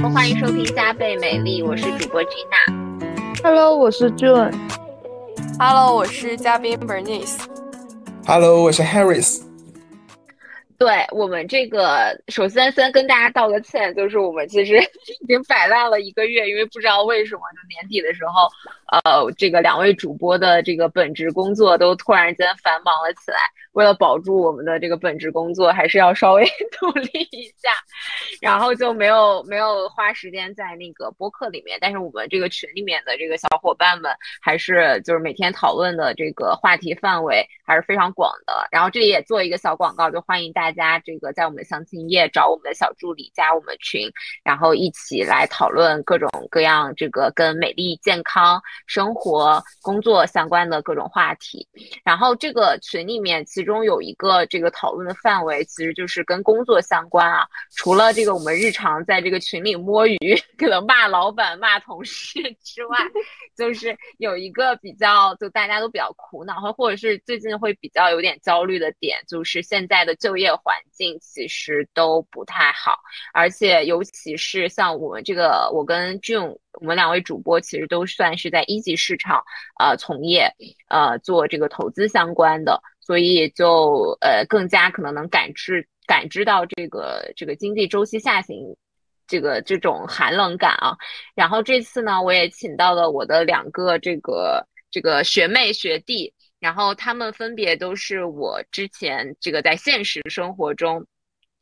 Hello，欢迎收听加倍美丽，我是主播 Gina。Hello，我是 June。Hello，我是嘉宾 Bernice。Hello，我是 Harris。对我们这个，首先先跟大家道个歉，就是我们其实 已经摆烂了一个月，因为不知道为什么，就年底的时候，呃，这个两位主播的这个本职工作都突然间繁忙了起来。为了保住我们的这个本职工作，还是要稍微 努力一下，然后就没有没有花时间在那个播客里面。但是我们这个群里面的这个小伙伴们，还是就是每天讨论的这个话题范围还是非常广的。然后这里也做一个小广告，就欢迎大家这个在我们的详情页找我们的小助理加我们群，然后一起来讨论各种各样这个跟美丽、健康、生活、工作相关的各种话题。然后这个群里面其。中有一个这个讨论的范围，其实就是跟工作相关啊。除了这个我们日常在这个群里摸鱼，可能骂老板、骂同事之外，就是有一个比较，就大家都比较苦恼，或或者是最近会比较有点焦虑的点，就是现在的就业环境其实都不太好，而且尤其是像我们这个，我跟 Jun，我们两位主播其实都算是在一级市场呃从业，呃做这个投资相关的。所以就呃更加可能能感知感知到这个这个经济周期下行，这个这种寒冷感啊。然后这次呢，我也请到了我的两个这个这个学妹学弟，然后他们分别都是我之前这个在现实生活中。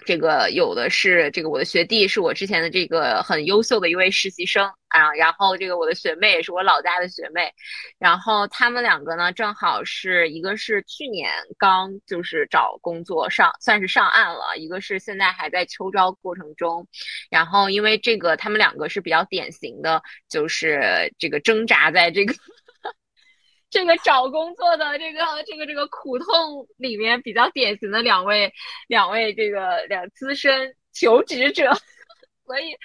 这个有的是这个我的学弟是我之前的这个很优秀的一位实习生啊，然后这个我的学妹也是我老家的学妹，然后他们两个呢正好是一个是去年刚就是找工作上算是上岸了，一个是现在还在秋招过程中，然后因为这个他们两个是比较典型的，就是这个挣扎在这个。这个找工作的这个这个这个苦痛里面比较典型的两位两位这个两资深求职者，所以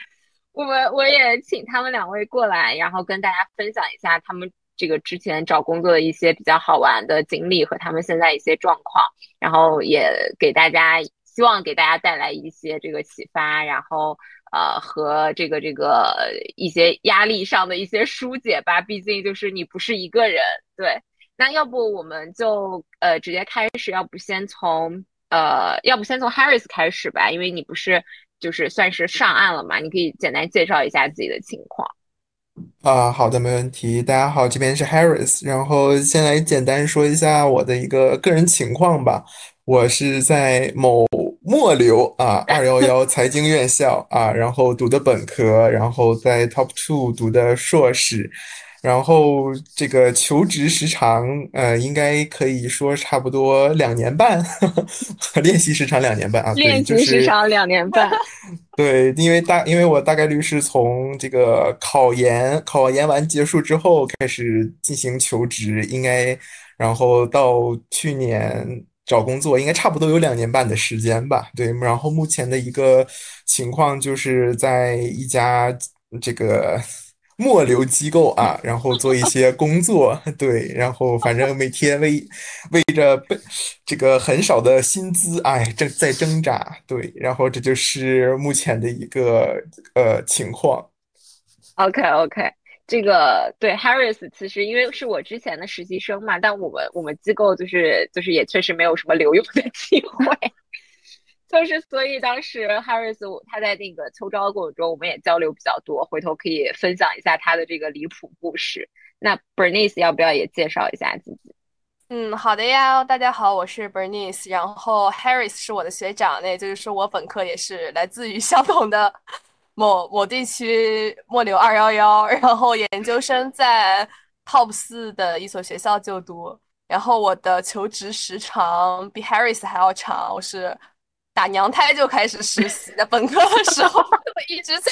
我们我也请他们两位过来，然后跟大家分享一下他们这个之前找工作的一些比较好玩的经历和他们现在一些状况，然后也给大家希望给大家带来一些这个启发，然后。呃，和这个这个一些压力上的一些疏解吧，毕竟就是你不是一个人，对。那要不我们就呃直接开始，要不先从呃，要不先从 Harris 开始吧，因为你不是就是算是上岸了嘛，你可以简单介绍一下自己的情况。啊，好的，没问题。大家好，这边是 Harris，然后先来简单说一下我的一个个人情况吧。我是在某。末流啊，二幺幺财经院校啊，然后读的本科，然后在 Top Two 读的硕士，然后这个求职时长，呃，应该可以说差不多两年半，练习时长两年半啊，练习时长两年半，对，因为大，因为我大概率是从这个考研，考研完结束之后开始进行求职，应该，然后到去年。找工作应该差不多有两年半的时间吧，对。然后目前的一个情况就是在一家这个 末流机构啊，然后做一些工作，对。然后反正每天为为着被这个很少的薪资，哎，正在挣扎，对。然后这就是目前的一个呃情况。OK OK。这个对 Harris，其实因为是我之前的实习生嘛，但我们我们机构就是就是也确实没有什么留用的 机会，就是所以当时 Harris 他在那个秋招的过程中，我们也交流比较多，回头可以分享一下他的这个离谱故事。那 Bernice 要不要也介绍一下自己？嗯，好的呀，大家好，我是 Bernice，然后 Harris 是我的学长，那也就是说我本科也是来自于相同的。某某地区末流二幺幺，然后研究生在 Top 四的一所学校就读，然后我的求职时长比 Harris 还要长，我是打娘胎就开始实习，的本科的时候一直在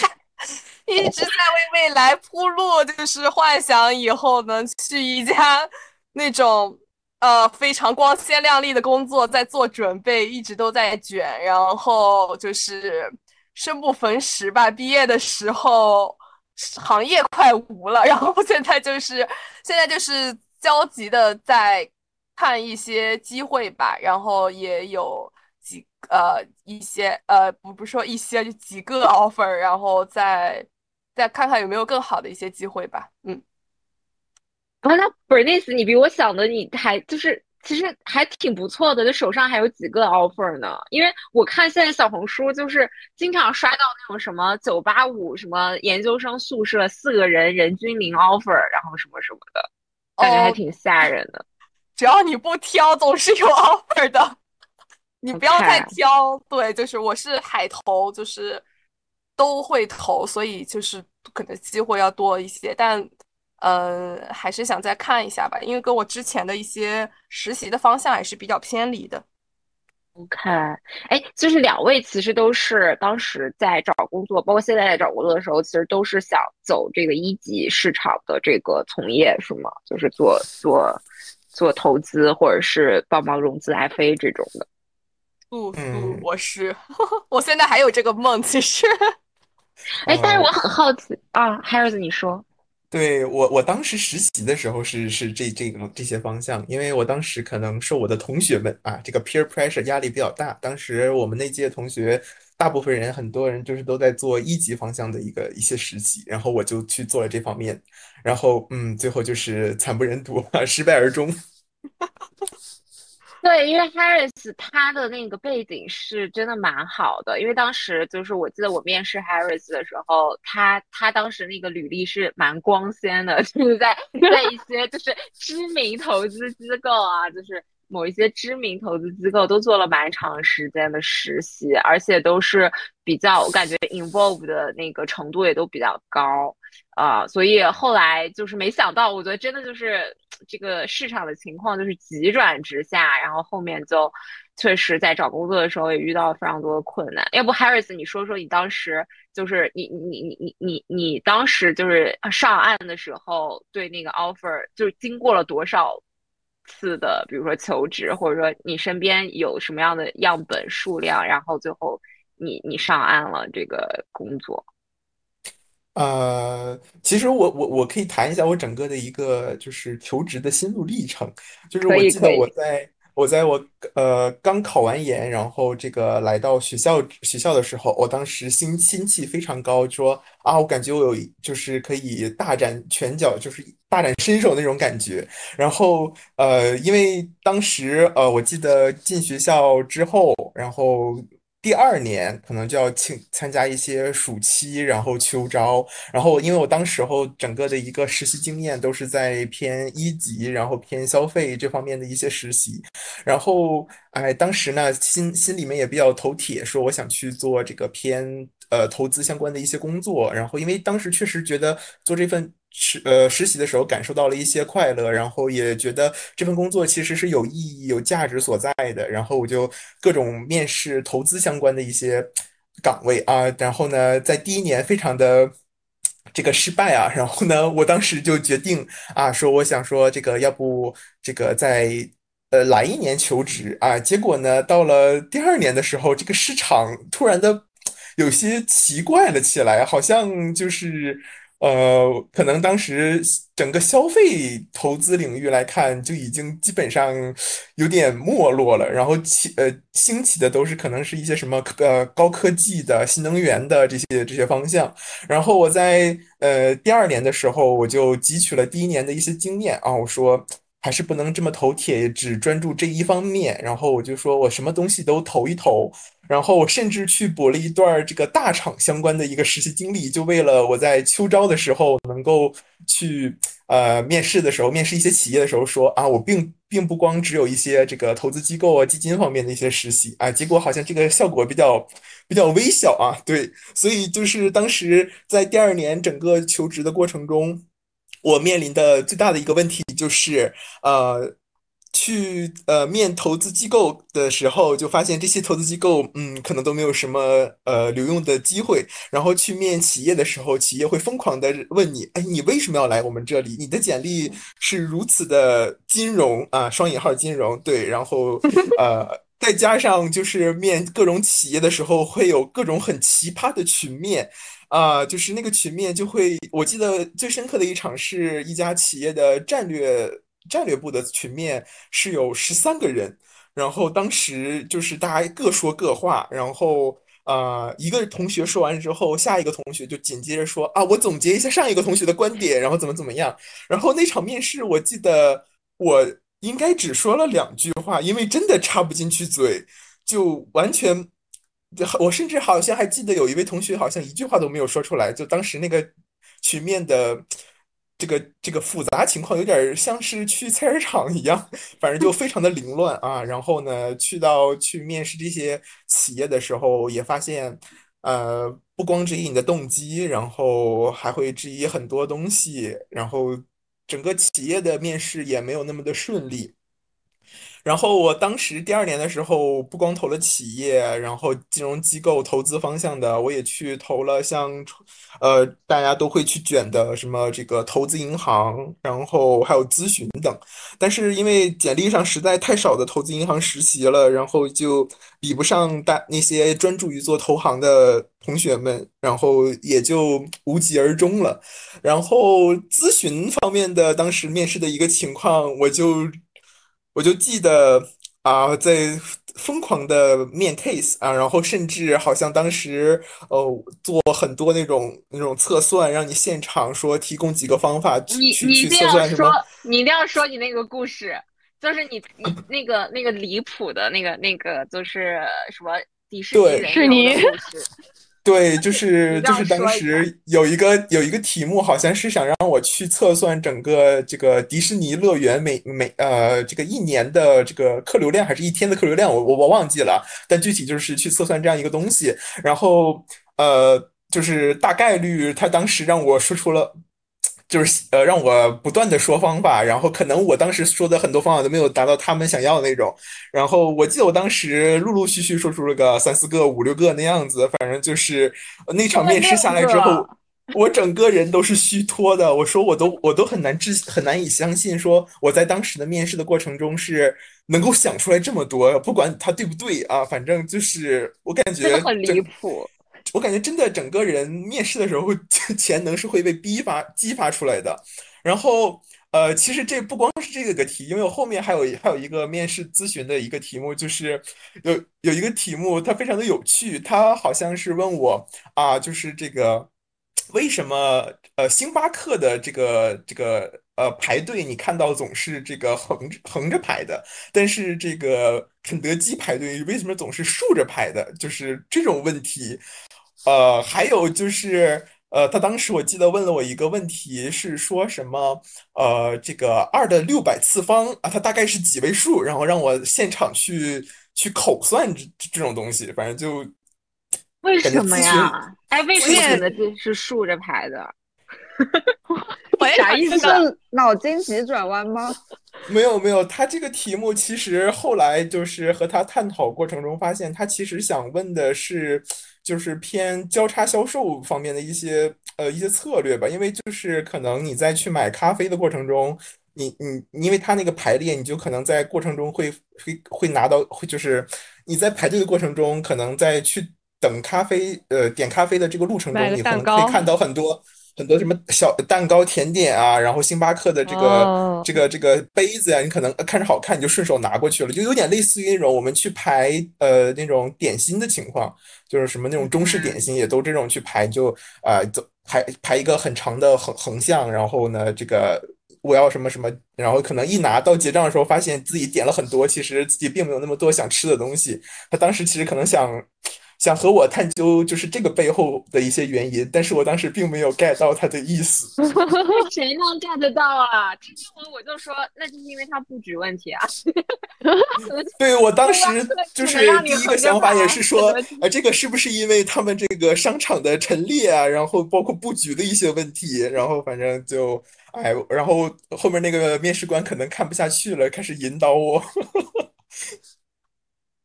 一直在为未来铺路，就是幻想以后能去一家那种呃非常光鲜亮丽的工作，在做准备，一直都在卷，然后就是。生不逢时吧，毕业的时候行业快无了，然后现在就是现在就是焦急的在看一些机会吧，然后也有几呃一些呃不不说一些就几个 offer，然后再再看看有没有更好的一些机会吧。嗯，啊，那 Bernice，你比我想的你还就是其实还挺不错的，就手上还有几个 offer 呢。因为我看现在小红书就是经常刷到那种什么九八五什么研究生宿舍四个人人均零 offer，然后什么什么的，感觉还挺吓人的。只要你不挑，总是有 offer 的。你不要再挑，对，就是我是海投，就是都会投，所以就是可能机会要多一些，但呃，还是想再看一下吧，因为跟我之前的一些实习的方向还是比较偏离的。OK，哎，就是两位其实都是当时在找工作，包括现在在找工作的时候，其实都是想走这个一级市场的这个从业，是吗？就是做做做投资，或者是帮忙融资 FA 这种的。不不，我是，我现在还有这个梦，其实。哎，但是我很好奇啊，Harris，你说。对我，我当时实习的时候是是这这种这些方向，因为我当时可能受我的同学们啊，这个 peer pressure 压力比较大。当时我们那届同学，大部分人很多人就是都在做一级方向的一个一些实习，然后我就去做了这方面，然后嗯，最后就是惨不忍睹，失败而终。对，因为 Harris 他的那个背景是真的蛮好的，因为当时就是我记得我面试 Harris 的时候，他他当时那个履历是蛮光鲜的，就是在在一些就是知名投资机构啊，就是某一些知名投资机构都做了蛮长时间的实习，而且都是比较我感觉 involve 的那个程度也都比较高。啊，所以后来就是没想到，我觉得真的就是这个市场的情况就是急转直下，然后后面就确实在找工作的时候也遇到了非常多的困难。要不，Harris，你说说你当时就是你你你你你你当时就是上岸的时候对那个 offer 就是经过了多少次的，比如说求职，或者说你身边有什么样的样本数量，然后最后你你上岸了这个工作。呃，其实我我我可以谈一下我整个的一个就是求职的心路历程，就是我记得我在我在我呃刚考完研，然后这个来到学校学校的时候，我当时心心气非常高，说啊，我感觉我有就是可以大展拳脚，就是大展身手那种感觉。然后呃，因为当时呃，我记得进学校之后，然后。第二年可能就要请参加一些暑期，然后秋招，然后因为我当时候整个的一个实习经验都是在偏一级，然后偏消费这方面的一些实习，然后哎，当时呢心心里面也比较头铁，说我想去做这个偏呃投资相关的一些工作，然后因为当时确实觉得做这份。实呃实习的时候感受到了一些快乐，然后也觉得这份工作其实是有意义、有价值所在的。然后我就各种面试投资相关的一些岗位啊，然后呢，在第一年非常的这个失败啊，然后呢，我当时就决定啊，说我想说这个要不这个在呃来一年求职啊，结果呢，到了第二年的时候，这个市场突然的有些奇怪了起来，好像就是。呃，可能当时整个消费投资领域来看，就已经基本上有点没落了。然后起呃兴起的都是可能是一些什么呃高科技的新能源的这些这些方向。然后我在呃第二年的时候，我就汲取了第一年的一些经验啊，我说。还是不能这么头铁，只专注这一方面。然后我就说我什么东西都投一投，然后我甚至去补了一段这个大厂相关的一个实习经历，就为了我在秋招的时候能够去呃面试的时候，面试一些企业的时候说啊，我并并不光只有一些这个投资机构啊、基金方面的一些实习啊。结果好像这个效果比较比较微小啊。对，所以就是当时在第二年整个求职的过程中。我面临的最大的一个问题就是，呃，去呃面投资机构的时候，就发现这些投资机构，嗯，可能都没有什么呃留用的机会。然后去面企业的时候，企业会疯狂的问你，哎，你为什么要来我们这里？你的简历是如此的金融啊，双引号金融，对。然后呃，再加上就是面各种企业的时候，会有各种很奇葩的群面。啊，就是那个群面就会，我记得最深刻的一场是一家企业的战略战略部的群面是有十三个人，然后当时就是大家各说各话，然后呃，一个同学说完之后，下一个同学就紧接着说啊，我总结一下上一个同学的观点，然后怎么怎么样。然后那场面试，我记得我应该只说了两句话，因为真的插不进去嘴，就完全，我甚至好像还记得有一位同学好像一句话都没有说出来，就当时那个曲面的。这个这个复杂情况有点像是去菜市场一样，反正就非常的凌乱啊。然后呢，去到去面试这些企业的时候，也发现，呃，不光质疑你的动机，然后还会质疑很多东西，然后整个企业的面试也没有那么的顺利。然后我当时第二年的时候，不光投了企业，然后金融机构、投资方向的，我也去投了像，呃，大家都会去卷的什么这个投资银行，然后还有咨询等。但是因为简历上实在太少的投资银行实习了，然后就比不上大那些专注于做投行的同学们，然后也就无疾而终了。然后咨询方面的当时面试的一个情况，我就。我就记得啊，在疯狂的面 case 啊，然后甚至好像当时呃做很多那种那种测算，让你现场说提供几个方法去去测算什么。你一定要说你那个故事，就是你你那个那个离谱的那个那个就是什么迪士尼人的故事。对，就是就是当时有一个有一个题目，好像是想让我去测算整个这个迪士尼乐园每每呃这个一年的这个客流量，还是一天的客流量，我我我忘记了，但具体就是去测算这样一个东西，然后呃就是大概率他当时让我说出了。就是呃，让我不断的说方法，然后可能我当时说的很多方法都没有达到他们想要的那种。然后我记得我当时陆陆续续说出了个三四个、五六个那样子，反正就是那场面试下来之后，我整个人都是虚脱的。我说我都我都很难置很难以相信，说我在当时的面试的过程中是能够想出来这么多，不管他对不对啊，反正就是我感觉很离谱。我感觉真的整个人面试的时候潜 能是会被逼发激发出来的。然后呃，其实这不光是这个个题，因为我后面还有还有一个面试咨询的一个题目，就是有有一个题目它非常的有趣，它好像是问我啊，就是这个为什么呃星巴克的这个这个呃排队你看到总是这个横横着排的，但是这个肯德基排队为什么总是竖着排的？就是这种问题。呃，还有就是，呃，他当时我记得问了我一个问题，是说什么？呃，这个二的六百次方啊，它大概是几位数？然后让我现场去去口算这这种东西，反正就为什么呀？哎，为什么肯德基是竖着排的？啥意思？脑筋急转弯吗？没有没有，他这个题目其实后来就是和他探讨过程中发现，他其实想问的是。就是偏交叉销售方面的一些呃一些策略吧，因为就是可能你在去买咖啡的过程中，你你因为它那个排列，你就可能在过程中会会会拿到会就是你在排队的过程中，可能在去等咖啡呃点咖啡的这个路程中，你可能可以看到很多。很多什么小蛋糕、甜点啊，然后星巴克的这个这个这个杯子呀，你可能看着好看，你就顺手拿过去了，就有点类似于那种我们去排呃那种点心的情况，就是什么那种中式点心也都这种去排，就啊走排排一个很长的横横向，然后呢这个我要什么什么，然后可能一拿到结账的时候，发现自己点了很多，其实自己并没有那么多想吃的东西。他当时其实可能想。想和我探究就是这个背后的一些原因，但是我当时并没有 get 到他的意思。谁能 get 到啊？听我我就说，那就是因为他布局问题啊。对我当时就是第一个想法也是说，呃，这个是不是因为他们这个商场的陈列啊，然后包括布局的一些问题，然后反正就，哎，然后后面那个面试官可能看不下去了，开始引导我。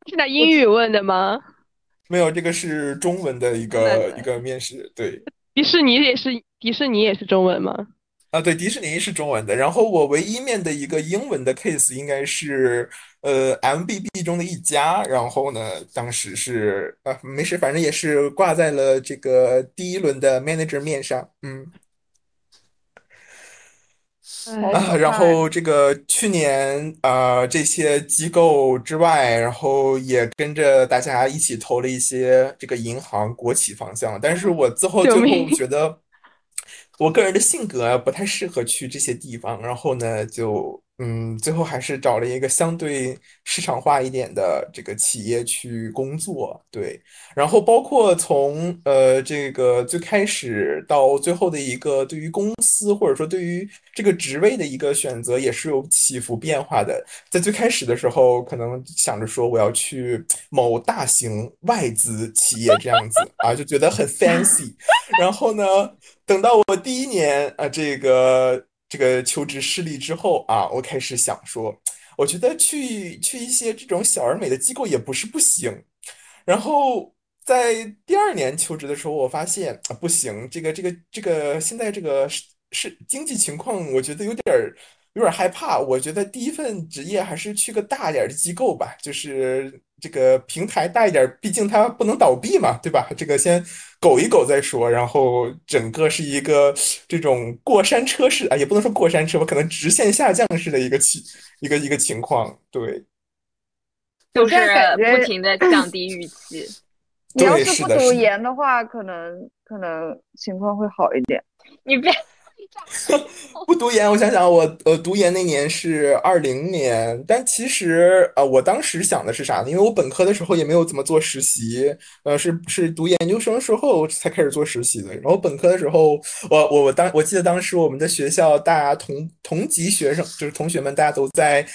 是拿英语问的吗？没有，这个是中文的一个一个面试。对，迪士尼也是迪士尼也是中文吗？啊，对，迪士尼是中文的。然后我唯一面的一个英文的 case 应该是呃 MBB 中的一家。然后呢，当时是啊，没事，反正也是挂在了这个第一轮的 manager 面上。嗯，哎啊，然后这个去年啊、呃这些机构之外，然后也跟着大家一起投了一些这个银行、国企方向，但是我最后最后命觉得，我个人的性格不太适合去这些地方，然后呢，就嗯，最后还是找了一个相对市场化一点的这个企业去工作，对。然后包括从呃这个最开始到最后的一个对于公司或者说对于这个职位的一个选择，也是有起伏变化的。在最开始的时候，可能想着说我要去某大型外资企业这样子啊，就觉得很 fancy。然后呢，等到我第一年啊这个这个求职失利之后啊，我开始想说，我觉得去去一些这种小而美的机构也不是不行。然后在第二年求职的时候，我发现啊，不行，这个这个这个现在这个是是经济情况，我觉得有点儿有点害怕。我觉得第一份职业还是去个大点儿的机构吧，就是这个平台大一点儿，毕竟它不能倒闭嘛，对吧？这个先苟一苟再说。然后整个是一个这种过山车式啊，也不能说过山车吧，可能直线下降式的一个情一个一个情况，对。就是现在感觉不停的 降低预期。你要对是不读是的是的研的话，可能可能情况会好一点。你别不读研，我想想，我呃读研那年是二零年，但其实呃我当时想的是啥呢？因为我本科的时候也没有怎么做实习，呃是是读研究生时候才开始做实习的。然后本科的时候，我我我当我记得当时我们的学校大家同同级学生就是同学们，大家都在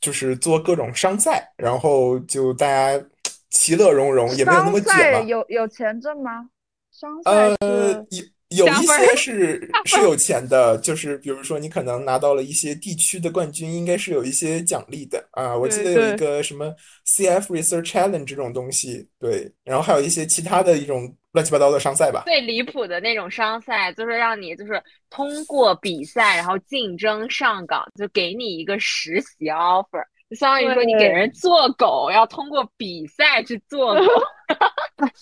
就是做各种商赛，然后就大家其乐融融，也没有那么商卷嘛赛。有有钱挣吗？商赛呃是，有有一些 是是有钱的，就是比如说你可能拿到了一些地区的冠军，应该是有一些奖励的啊。我记得有一个什么 CF Research Challenge 这种东西，对，然后还有一些其他的一种乱七八糟的商赛吧。最离谱的那种商赛，就是让你就是通过比赛，然后竞争上岗，就给你一个实习 offer，就相当于说你给人做狗，要通过比赛去做狗。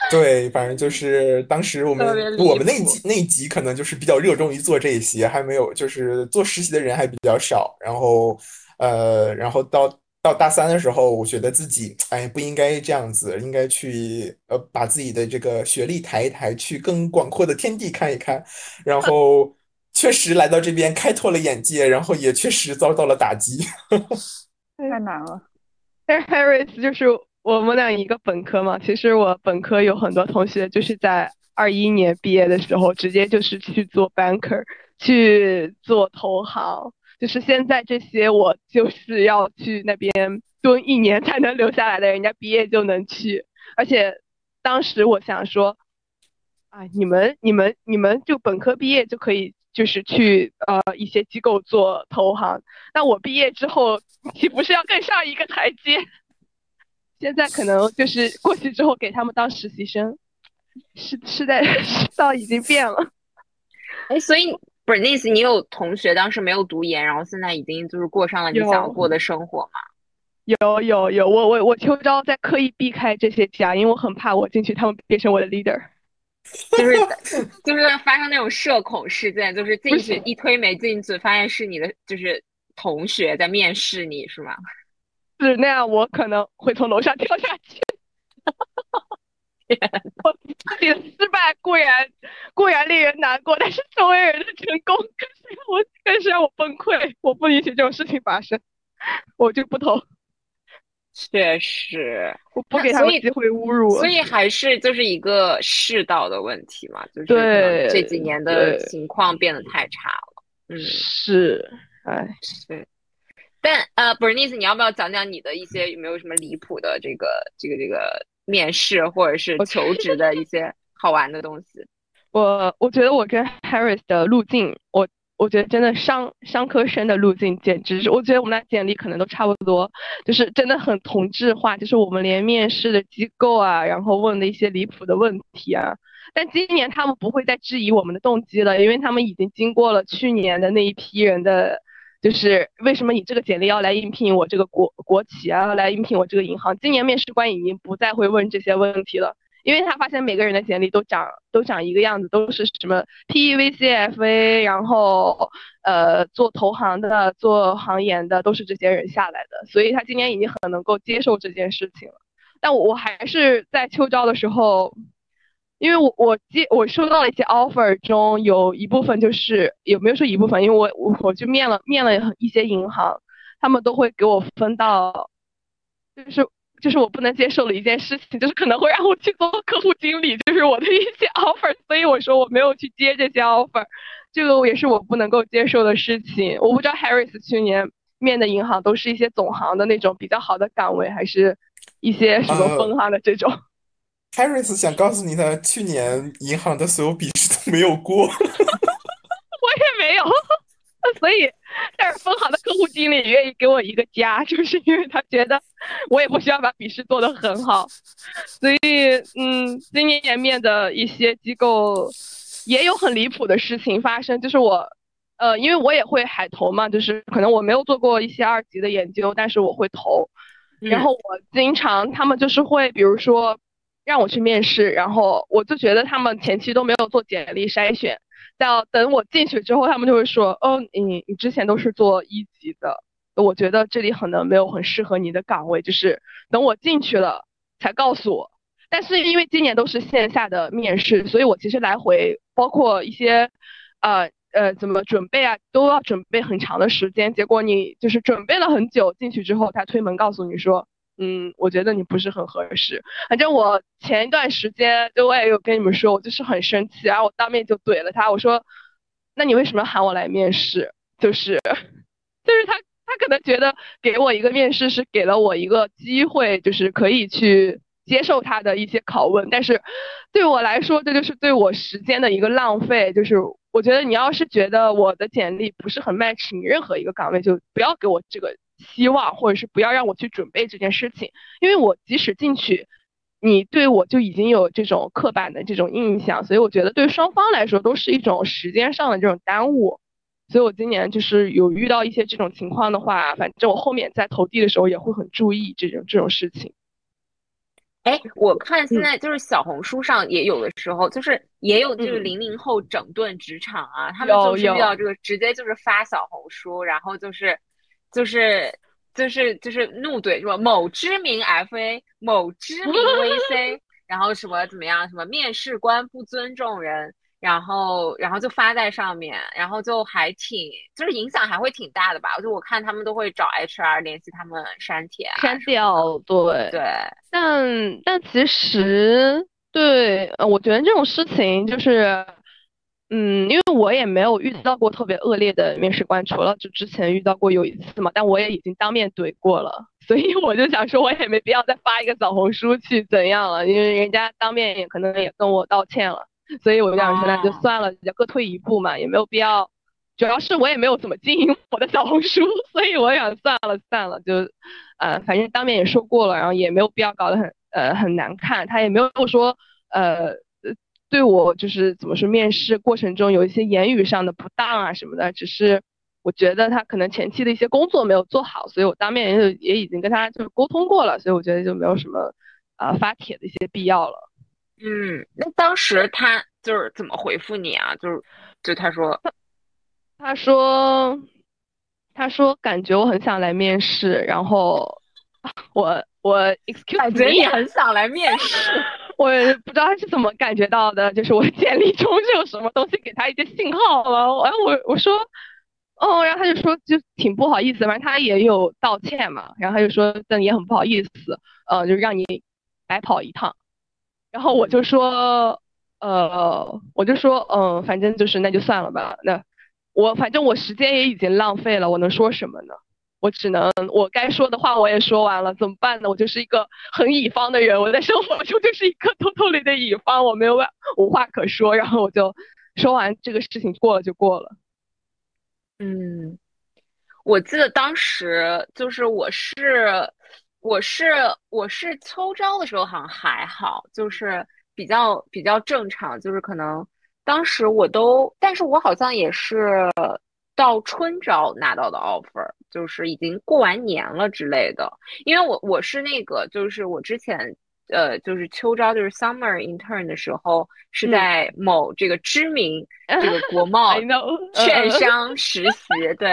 对，反正就是当时我们别离我们那谱级那一级可能就是比较热衷于做这些，还没有就是做实习的人还比较少。然后呃，然后到到大三的时候，我觉得自己哎不应该这样子，应该去呃把自己的这个学历抬一抬，去更广阔的天地看一看。然后 确实来到这边开拓了眼界，然后也确实遭到了打击。太难了。但是 Harris 就是我们俩一个本科嘛，其实我本科有很多同学就是在二一年毕业的时候，直接就是去做 banker，去做投行。就是现在这些我就是要去那边蹲一年才能留下来的，人家毕业就能去。而且当时我想说，啊，你们你们你们就本科毕业就可以就是去呃一些机构做投行，那我毕业之后岂不是要更上一个台阶？现在可能就是过去之后给他们当实习生，是是在世道已经变了。哎，所以 Bernice，你有同学当时没有读研，然后现在已经就是过上了你想要过的生活吗？有有有，我我我秋招在刻意避开这些家，因为我很怕我进去他们变成我的 leader。就是就是发生那种社恐事件，就是进去一推没进去，发现是你的就是同学在面试你是吗？是那样，我可能会从楼上跳下去。我自己的失败固然固然令人难过，但是周围人的成功更是让我更是让我崩溃。我不允许这种事情发生，我就不投，确实，我不给他们机会侮辱我。所以还是就是一个世道的问题嘛，就是这几年的对情况变得太差了。嗯，是，哎，是。但呃，Bernice，你要不要讲讲你的一些有没有什么离谱的这个这个这个面试或者是求职的一些好玩的东西？我我觉得我跟 Harris 的路径，我我觉得真的商商科生的路径简直是，我觉得我们俩简历可能都差不多，就是真的很同质化，就是我们连面试的机构啊，然后问的一些离谱的问题啊。但今年他们不会再质疑我们的动机了，因为他们已经经过了去年的那一批人的，就是为什么你这个简历要来应聘我这个国国企啊，要来应聘我这个银行。今年面试官已经不再会问这些问题了，因为他发现每个人的简历都长都长一个样子，都是什么 PEVCFA，然后呃做投行的、做行研的，都是这些人下来的，所以他今年已经很能够接受这件事情了。但我我还是在秋招的时候，因为我我接我收到了一些 offer 中有一部分就是有没有说一部分，因为我我我就面了面了一些银行，他们都会给我分到，就是。就是我不能接受的一件事情，就是可能会让我去做客户经理，就是我的一些 offer，所以我说我没有去接这些 offer，这个也是我不能够接受的事情。我不知道 Harris 去年面的银行都是一些总行的那种比较好的岗位，还是一些什么分行的这种。Harris 想告诉你，他去年银行的所有笔试都没有过。我也没有。所以，但是分行的客户经理愿意给我一个家，就是因为他觉得我也不需要把笔试做得很好。所以，嗯，今年面的一些机构也有很离谱的事情发生，就是我，呃，因为我也会海投嘛，就是可能我没有做过一些二级的研究，但是我会投。然后我经常他们就是会，比如说让我去面试，然后我就觉得他们前期都没有做简历筛选。到等我进去之后，他们就会说：“哦，你你之前都是做一级的，我觉得这里可能没有很适合你的岗位。”就是等我进去了才告诉我。但是因为今年都是线下的面试，所以我其实来回包括一些，呃呃，怎么准备啊，都要准备很长的时间。结果你就是准备了很久，进去之后他推门告诉你说。嗯，我觉得你不是很合适。反正我前一段时间就我也有跟你们说，我就是很生气，然后我当面就怼了他，我说，那你为什么喊我来面试？就是，就是他他可能觉得给我一个面试是给了我一个机会，就是可以去接受他的一些拷问，但是对我来说，这就是对我时间的一个浪费。就是我觉得你要是觉得我的简历不是很 match 你任何一个岗位，就不要给我这个。希望或者是不要让我去准备这件事情，因为我即使进去，你对我就已经有这种刻板的这种印象，所以我觉得对双方来说都是一种时间上的这种耽误。所以我今年就是有遇到一些这种情况的话，反正我后面在投递的时候也会很注意这种这种事情。哎，我看现在就是小红书上也有的时候，就是也有就是零零后整顿职场啊，他们就是遇到这个直接就是发小红书，然后就是。就是就是就是怒怼说某知名 FA 某知名 VC，然后什么怎么样，什么面试官不尊重人，然后然后就发在上面，然后就还挺就是影响还会挺大的吧。就我看他们都会找 HR 联系他们删帖啊，删掉，对对。但但其实对，呃，我觉得这种事情就是。嗯，因为我也没有遇到过特别恶劣的面试官，除了就之前遇到过有一次嘛，但我也已经当面怼过了，所以我就想说，我也没必要再发一个小红书去怎样了，因为人家当面也可能也跟我道歉了，所以我就想说那就算了，各退一步嘛，也没有必要。主要是我也没有怎么经营我的小红书，所以我想算了算了，就，呃，反正当面也说过了，然后也没有必要搞得很呃很难看，他也没有说呃。对我就是怎么说，面试过程中有一些言语上的不当啊什么的，只是我觉得他可能前期的一些工作没有做好，所以我当面也也已经跟他就是沟通过了，所以我觉得就没有什么啊发帖的一些必要了。嗯，那当时他就是怎么回复你啊？就是就他说，他说他说感觉我很想来面试，然后 我我 excuse me，感觉你很想来面试。我不知道他是怎么感觉到的，就是我简历中是有什么东西给他一些信号了。然后我我说，哦，然后他就说就挺不好意思，反正他也有道歉嘛。然后他就说，但也很不好意思，呃，就让你白跑一趟。然后我就说，呃，我就说，嗯，反正就是那就算了吧。那我反正我时间也已经浪费了，我能说什么呢？我只能，我该说的话我也说完了，怎么办呢？我就是一个很乙方的人，我在生活中就是一个偷偷里的乙方，我没有无话可说，然后我就说完这个事情过了就过了。嗯，我记得当时就是我是我是我是秋招的时候好像还好，就是比较比较正常，就是可能当时我都，但是我好像也是。到春招拿到的 offer 就是已经过完年了之类的，因为我我是那个就是我之前呃，就是秋招，就是 summer intern 的时候，是嗯在某这个知名 这个国贸券商实习，对。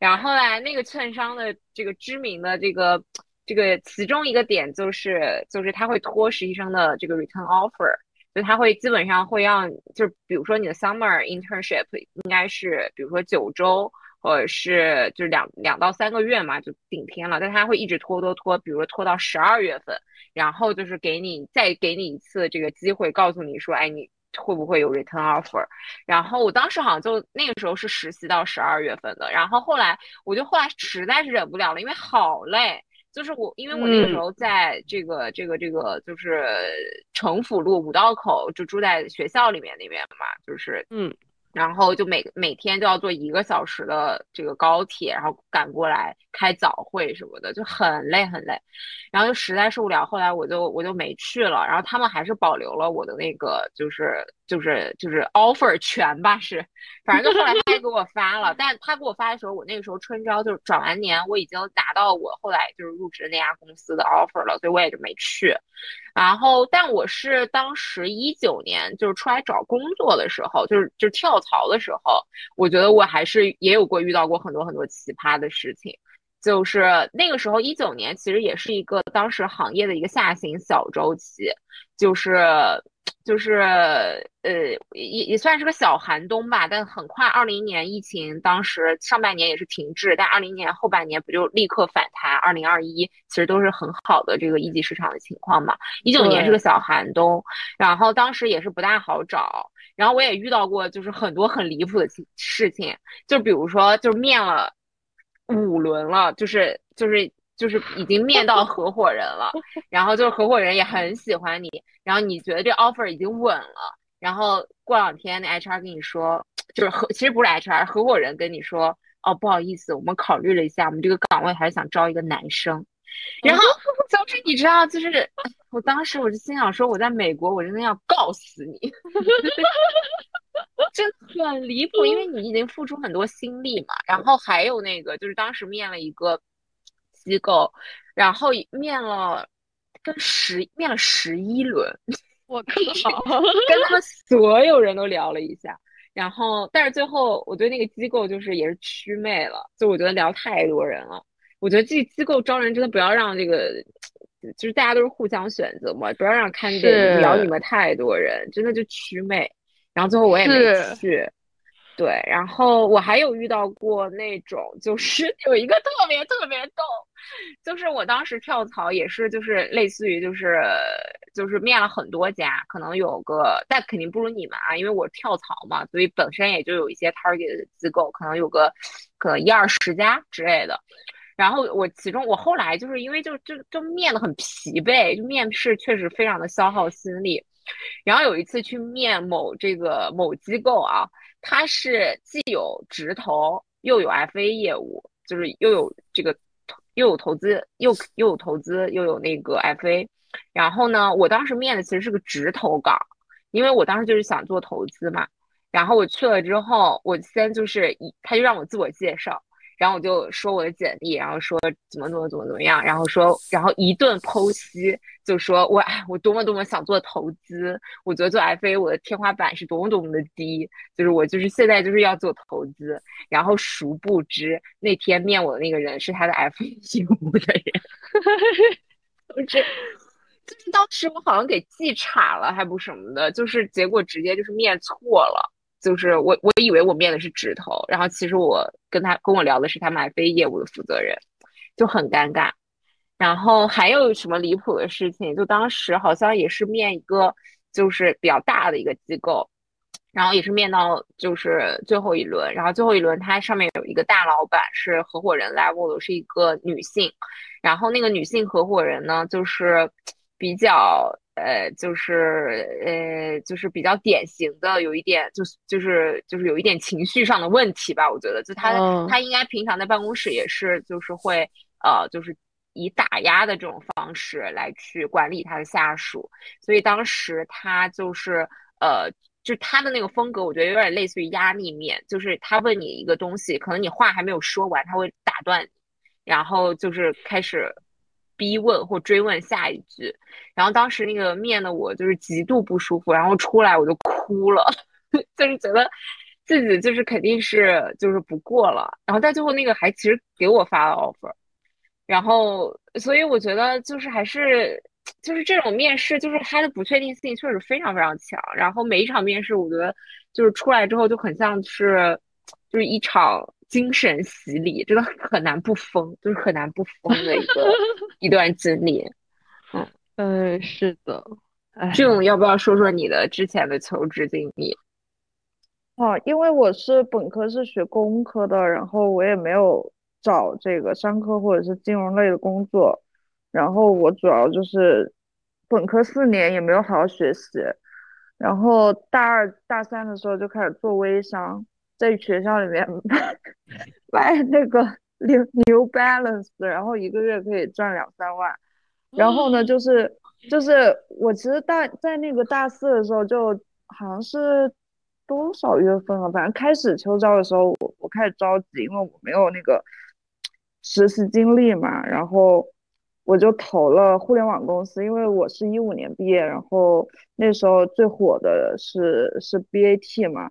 然后后来那个券商的这个知名的这个这个其中一个点就是就是他会拖实习生的这个 return offer，就他会基本上会让就是比如说你的 summer internship 应该是比如说九周。或者是就是两两到三个月嘛，就顶天了，但他会一直拖拖拖，比如说拖到十二月份，然后就是给你再给你一次这个机会，告诉你说，哎，你会不会有 return offer？然后我当时好像就那个时候是实习到十二月份的，然后后来我就后来实在是忍不了了，因为好累。就是我，因为我那个时候在这个、这个、这个，就是城府路五道口，就住在学校里面那边嘛，就是嗯，然后就每每天都要坐一个小时的这个高铁，然后赶过来开早会什么的，就很累很累，然后就实在受不了，后来我就我就没去了，然后他们还是保留了我的那个就是就是就是 offer 权吧，是，反正就后来他也给我发了，但他给我发的时候，我那个时候春招就是转完年，我已经拿到我后来就是入职那家公司的 offer 了，所以我也就没去。然后，但我是当时一九年就是出来找工作的时候，就是就是跳槽的时候，我觉得我还是也有过遇到过很多很多奇葩的事情。就是那个时候，一九年其实也是一个当时行业的一个下行小周期，就是就是呃也也算是个小寒冬吧。但很快，二零年疫情当时上半年也是停滞，但二零年后半年不就立刻反弹？二零二一其实都是很好的这个一级市场的情况嘛。一九年是个小寒冬，然后当时也是不大好找。然后我也遇到过就是很多很离谱的事情，就比如说就面了。五轮了，就是就是就是已经面到合伙人了，然后就是合伙人也很喜欢你，然后你觉得这 offer 已经稳了，然后过两天那 HR 跟你说，就是合其实不是 HR 合伙人跟你说，哦不好意思，我们考虑了一下，我们这个岗位还是想招一个男生，然后就是你知道，就是我当时我就心想说，我在美国我真的要告死你。真的很离谱，因为你已经付出很多心力嘛。然后还有那个，就是当时面了一个机构，然后面了跟十面了十一轮，我靠，跟他们所有人都聊了一下。然后，但是最后我对那个机构就是也是祛魅了，就我觉得聊太多人了。我觉得这个机构招人真的不要让这个，就是大家都是互相选择嘛，不要让看这聊你们太多人，真的就祛魅。然后最后我也没去，对，然后我还有遇到过那种，就是 有一个特别特别逗，就是我当时跳槽也是，就是类似于就是就是面了很多家，可能有个，但肯定不如你们啊，因为我跳槽嘛，所以本身也就有一些 target 的机构，可能有个可能一二十家之类的。然后我其中我后来就是因为就就就面的很疲惫，就面试确实非常的消耗心力。然后有一次去面某这个某机构啊，它是既有直投又有 FA 业务，就是又有这个又有投资又又有投资又有那个 FA。然后呢，我当时面的其实是个直投岗，因为我当时就是想做投资嘛。然后我去了之后，我先就是以他就让我自我介绍。然后我就说我的简历，然后说怎么怎么怎么怎么样，然后说，然后一顿剖析，就说我，我多么多么想做投资，我觉得做 FA 我的天花板是多么多么的低，就是我就是现在就是要做投资，然后殊不知那天面我的那个人是他的 FA 业务的人，就是 就是当时我好像给记岔了还不什么的，就是结果直接就是面错了。就是我，我以为我面的是直投，然后其实我跟他跟我聊的是他们 FA 业务的负责人，就很尴尬。然后还有什么离谱的事情？就当时好像也是面一个就是比较大的一个机构，然后也是面到就是最后一轮，然后最后一轮它上面有一个大老板是合伙人 level 的，是一个女性，然后那个女性合伙人呢就是比较。呃，就是呃，就是比较典型的，有一点就是就是就是有一点情绪上的问题吧。我觉得，就他、嗯他应该平常在办公室也是，就是会呃，就是以打压的这种方式来去管理他的下属。所以当时他就是呃，就他的那个风格，我觉得有点类似于压力面，就是他问你一个东西，可能你话还没有说完，他会打断你，然后就是开始。逼问或追问下一句。然后当时那个面的我就是极度不舒服，然后出来我就哭了，就是觉得自己就是肯定是就是不过了。然后在最后那个还其实给我发了 offer，然后所以我觉得就是还是就是这种面试就是它的不确定性确实非常非常强。然后每一场面试我觉得就是出来之后就很像是就是一场精神洗礼，真的很难不疯，就是很难不疯的一个 一段经历。嗯，是的，哎，这种要不要说说你的之前的求职经历？哦，因为我是本科是学工科的，然后我也没有找这个商科或者是金融类的工作，然后我主要就是本科四年也没有好好学习，然后大二大三的时候就开始做微商，在学校里面 卖那个 New Balance，然后一个月可以赚两三万。然后呢，就是就是我其实大在那个大四的时候，就好像是多少月份了，反正开始秋招的时候，我我开始着急，因为我没有那个实习经历嘛，然后我就投了互联网公司，因为我是一五年毕业，然后那时候最火的是是 BAT 嘛，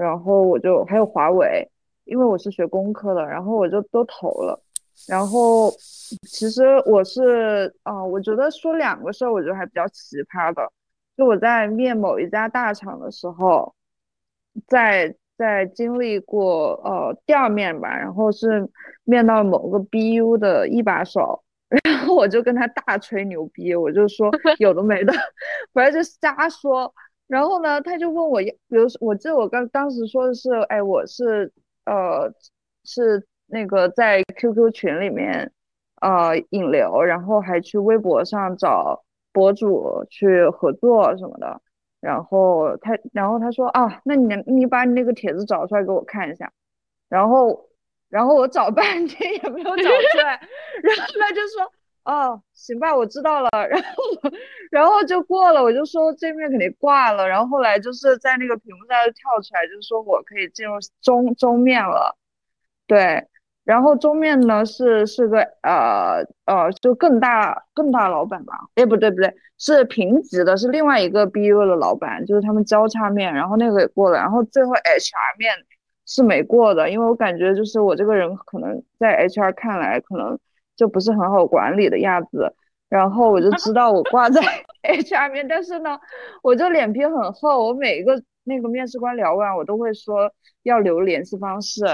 然后我就还有华为，因为我是学工科的，然后我就都投了。然后，其实我是啊，我觉得说两个事儿，我觉得还比较奇葩的。就我在面某一家大厂的时候，在在经历过呃第二面吧，然后是面到某个 BU 的一把手，然后我就跟他大吹牛逼，我就说有的没的，反正就瞎说。然后呢，他就问我，比如说，我记得我刚当时说的是，哎，我是呃是。那个在 QQ 群里面，呃，引流，然后还去微博上找博主去合作什么的。然后他，然后他说啊，那你你把你那个帖子找出来给我看一下。然后，然后我找半天也没有找出来。然后他就说，哦，行吧，我知道了。然后，然后就过了。我就说这面肯定挂了。然后后来就是在那个屏幕上就跳出来，就是说我可以进入中中面了。对。然后中面呢是是个呃呃就更大更大老板吧？哎不对不对，是平级的，是另外一个 BU 的老板，就是他们交叉面，然后那个也过了，然后最后 HR 面是没过的，因为我感觉就是我这个人可能在 HR 看来可能就不是很好管理的样子，然后我就知道我挂在 HR 面，但是呢，我就脸皮很厚，我每一个那个面试官聊完，我都会说要留联系方式。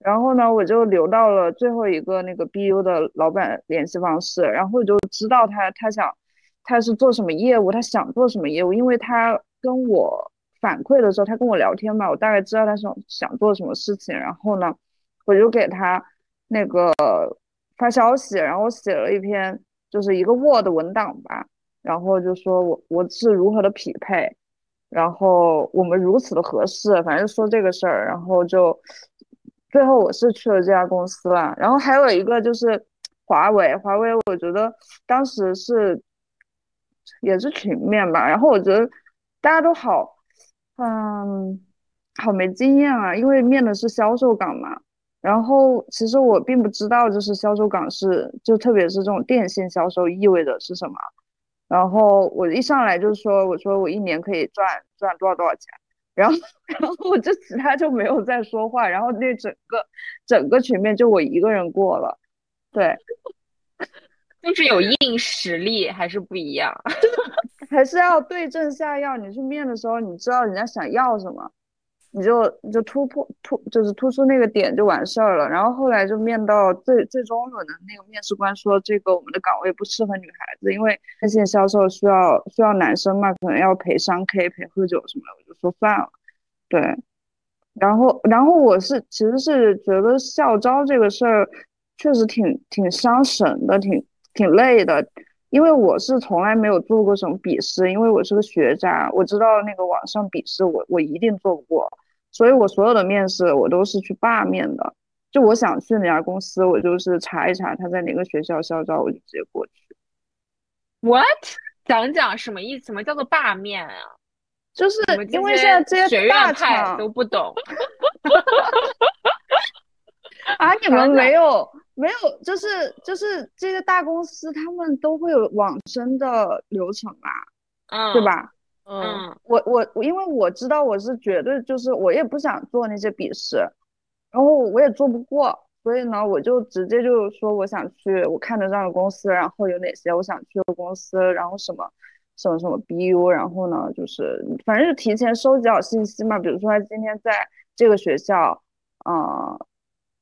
然后呢，我就留到了最后一个那个 BU 的老板联系方式，然后我就知道他他想他是做什么业务，他想做什么业务，因为他跟我反馈的时候，他跟我聊天嘛，我大概知道他想想做什么事情。然后呢，我就给他那个发消息，然后写了一篇就是一个 Word 文档吧，然后就说我我是如何的匹配，然后我们如此的合适，反正说这个事儿，然后就。最后我是去了这家公司了，然后还有一个就是华为，华为我觉得当时是也是群面吧，然后我觉得大家都好，嗯，好没经验啊，因为面的是销售岗嘛，然后其实我并不知道就是销售岗是就特别是这种电信销售意味着是什么，然后我一上来就是说我说我一年可以赚赚多少多少钱。然后，然后我就其他就没有再说话，然后那整个整个群面就我一个人过了，对，就是有硬实力还是不一样，还是要对症下药。你去面的时候，你知道人家想要什么。你就你就突破突就是突出那个点就完事儿了，然后后来就面到最最终轮的那个面试官说，这个我们的岗位不适合女孩子，因为在线销售需要需要男生嘛，可能要陪商 K 陪喝酒什么的，我就说算了。对，然后然后我是其实是觉得校招这个事儿确实挺挺伤神的，挺挺累的。因为我是从来没有做过什么笔试，因为我是个学渣，我知道那个网上笔试我我一定做不过，所以我所有的面试我都是去罢面的。就我想去哪家公司，我就是查一查他在哪个学校校招，我就直接过去。What？讲讲什么意思？什么叫做罢面啊？就是因为现在这些大厂都不懂。啊，你们没有？没有，就是就是这些大公司他们都会有往生的流程嘛，嗯，对？吧？嗯，嗯我我我因为我知道我是绝对就是我也不想做那些笔试，然后我也做不过，所以呢，我就直接就说我想去我看得上的公司，然后有哪些我想去的公司，然后什么什么什么 BU，然后呢就是反正就提前收集好信息嘛，比如说他今天在这个学校，呃，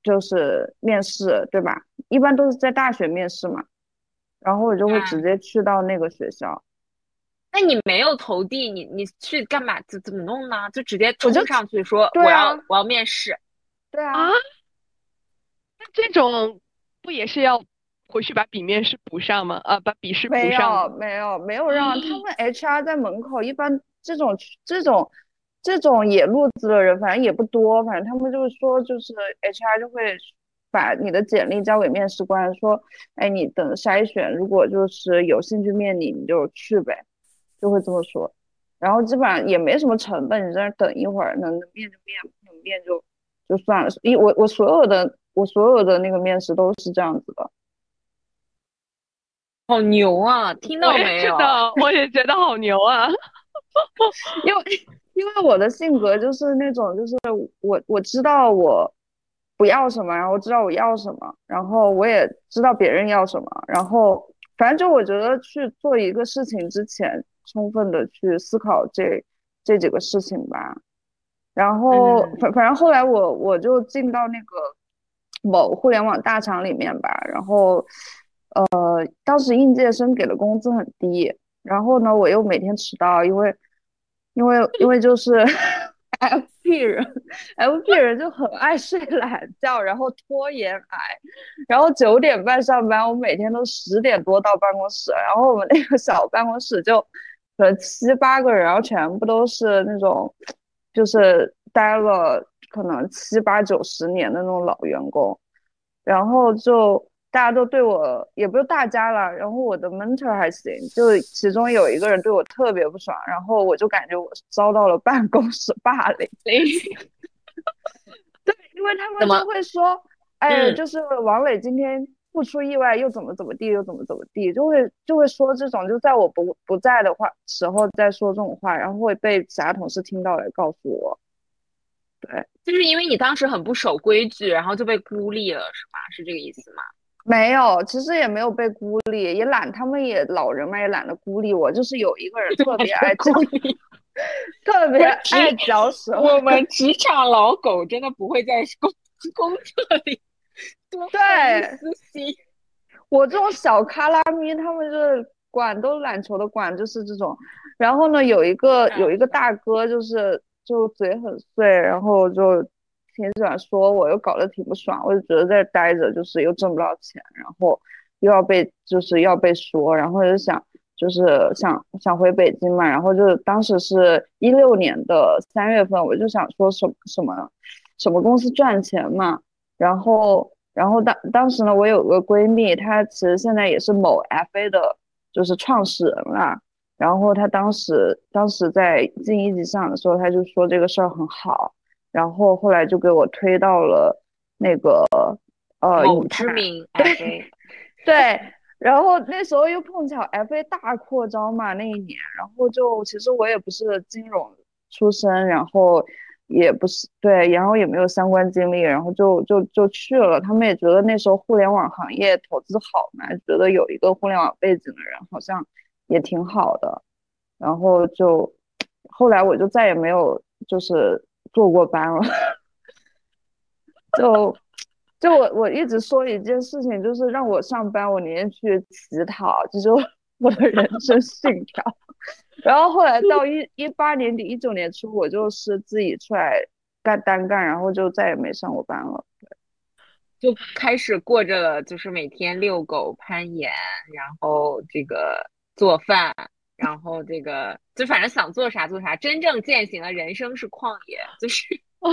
就是面试，对吧？一般都是在大学面试嘛，然后我就会直接去到那个学校。那你没有投递，你你去干嘛？怎怎么弄呢？就直接冲我就上去说我对啊要我要面试。对啊，啊，那这种不也是要回去把笔面试补上吗？啊，把笔试补上没有没有没有让他们 HR 在门口，一般这种这种这种野路子的人，反正也不多，反正他们就是说，就是 HR 就会把你的简历交给面试官，说，哎，你等筛选，如果就是有兴趣面你，你就去呗，就会这么说。然后基本上也没什么成本，你在那等一会儿，能能面就面，不能面就就算了。因我我所有的我所有的那个面试都是这样子的。好牛啊！听到没有？我也觉得好牛啊！因为因为我的性格就是那种，就是我我知道我不要什么，然后我知道我要什么，然后我也知道别人要什么，然后反正就我觉得去做一个事情之前，充分的去思考这这几个事情吧。然后嗯反反正后来我我就进到那个某互联网大厂里面吧，然后呃当时应届生给的工资很低，然后呢我又每天迟到，因为因为因为就是 FP 人，FP 人就很爱睡懒觉，然后拖延癌，然后九点半上班，我每天都十点多到办公室，然后我们那个小办公室就可能七八个人，然后全部都是那种就是待了可能七八九十年的那种老员工，然后就大家都对我，也不是大家了，然后我的 mentor 还行，就其中有一个人对我特别不爽，然后我就感觉我遭到了办公室霸凌。对，因为他们就会说，哎，嗯就是王磊今天不出意外又怎么怎么地，又怎么怎么地，就会就会说这种，就在我不不在的话时候再说这种话，然后会被其他同事听到来告诉我。对就是因为你当时很不守规矩，然后就被孤立了，是吗？是这个意思吗？没有，其实也没有被孤立，也懒，他们也老人嘛，也懒得孤立我。就是有一个人 特别爱嚼，特别爱嚼舌。我们职场老狗真的不会在工工作里 多对放一丝心。我这种小卡拉咪，他们就是管都懒球的管，就是这种。然后呢，有一个有一个大哥，就是就嘴很碎，然后就挺喜欢说我，又搞得挺不爽。我就觉得在这待着就是又挣不到钱，然后又要被就是要被说，然后就想就是想想回北京嘛，然后就当时是一六年的三月份，我就想说什么什么什么公司赚钱嘛，然后然后当当时呢，我有个闺蜜，她其实现在也是某 FA 的，就是创始人啦。然后她当时当时在进一级市场的时候，她就说这个事儿很好，然后后来就给我推到了那个呃某以太知名 FA，对，然后那时候又碰巧 FA 大扩招嘛，那一年，然后就其实我也不是金融出身，然后也不是对，然后也没有相关经历，然后就就就去了。他们也觉得那时候互联网行业投资好嘛，觉得有一个互联网背景的人好像也挺好的，然后就后来我就再也没有就是做过班了，就。就我我一直说一件事情，就是让我上班，我宁愿去乞讨，这是我的人生信条。然后后来到一一八年底、一九年初，我就是自己出来干单干，然后就再也没上过班了。就开始过着了，就是每天遛狗、攀岩，然后这个做饭，然后这个就反正想做啥做啥，真正践行了人生是旷野，就是。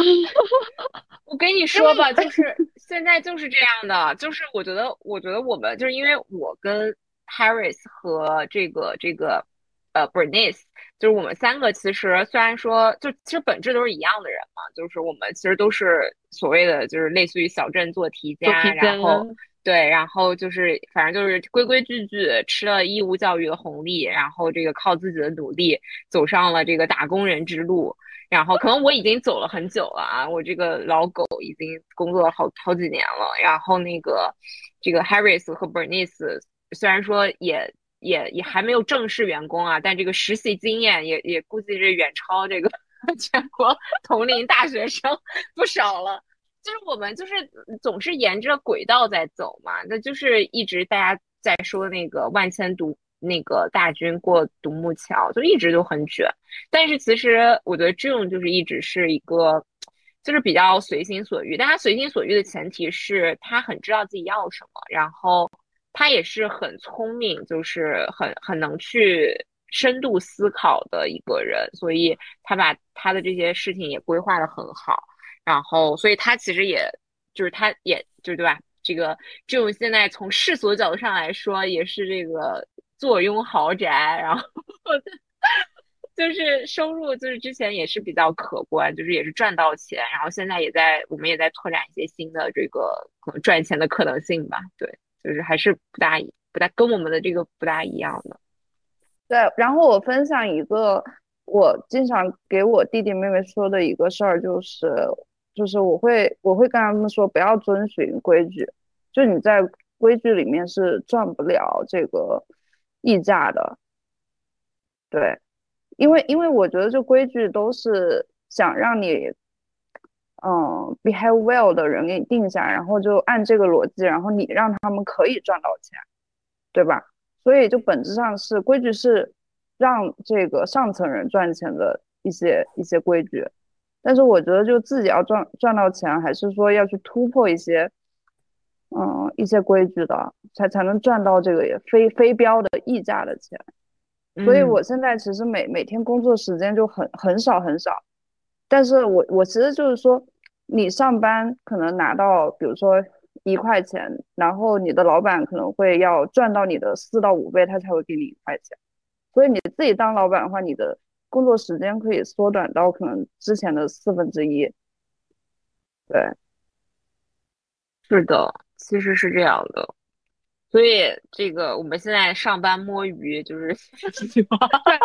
我跟你说吧，就是现在就是这样的，就是我觉得，我觉得我们就是因为我跟 Harris 和这个这个呃 Bernice，就是我们三个其实虽然说就其实本质都是一样的人嘛，就是我们其实都是所谓的就是类似于小镇做题家，做题家然后对，然后就是反正就是规规矩矩吃了义务教育的红利，然后这个靠自己的努力走上了这个打工人之路。然后可能我已经走了很久了啊，我这个老狗已经工作了好好几年了。然后那个这个 Harris 和 Bernice 虽然说也也也还没有正式员工啊，但这个实习经验也也估计是远超这个 全国同龄大学生不少了。就是我们就是总是沿着轨道在走嘛，那就是一直大家在说那个万千独那个大军过独木桥，就一直都很卷。但是其实我觉得 June 就是一直是一个，就是比较随心所欲。但他随心所欲的前提是他很知道自己要什么，然后他也是很聪明，就是很很能去深度思考的一个人，所以他把他的这些事情也规划的很好。然后，所以他其实也就是，他也就是对吧？这个这种现在从世俗角度上来说，也是这个坐拥豪宅，然后 就是收入，就是之前也是比较可观，就是也是赚到钱，然后现在也在我们也在拓展一些新的这个可能赚钱的可能性吧。对，就是还是不大不大跟我们的这个不大一样的。对，然后我分享一个我经常给我弟弟妹妹说的一个事儿，就是。就是我会我会跟他们说不要遵循规矩，就你在规矩里面是赚不了这个溢价的，对，因为因为我觉得这规矩都是想让你嗯 behave well 的人给你定下，然后就按这个逻辑，然后你让他们可以赚到钱，对吧？所以就本质上是规矩是让这个上层人赚钱的一些一些规矩。但是我觉得，就自己要赚赚到钱，还是说要去突破一些，嗯，一些规矩的，才才能赚到这个也非非标的溢价的钱。所以我现在其实每每天工作时间就很很少很少，但是我我其实就是说，你上班可能拿到比如说一块钱，然后你的老板可能会要赚到你的四到五倍，他才会给你一块钱。所以你自己当老板的话，你的。工作时间可以缩短到可能之前的四分之一，对，是的，其实是这样的，所以这个我们现在上班摸鱼就是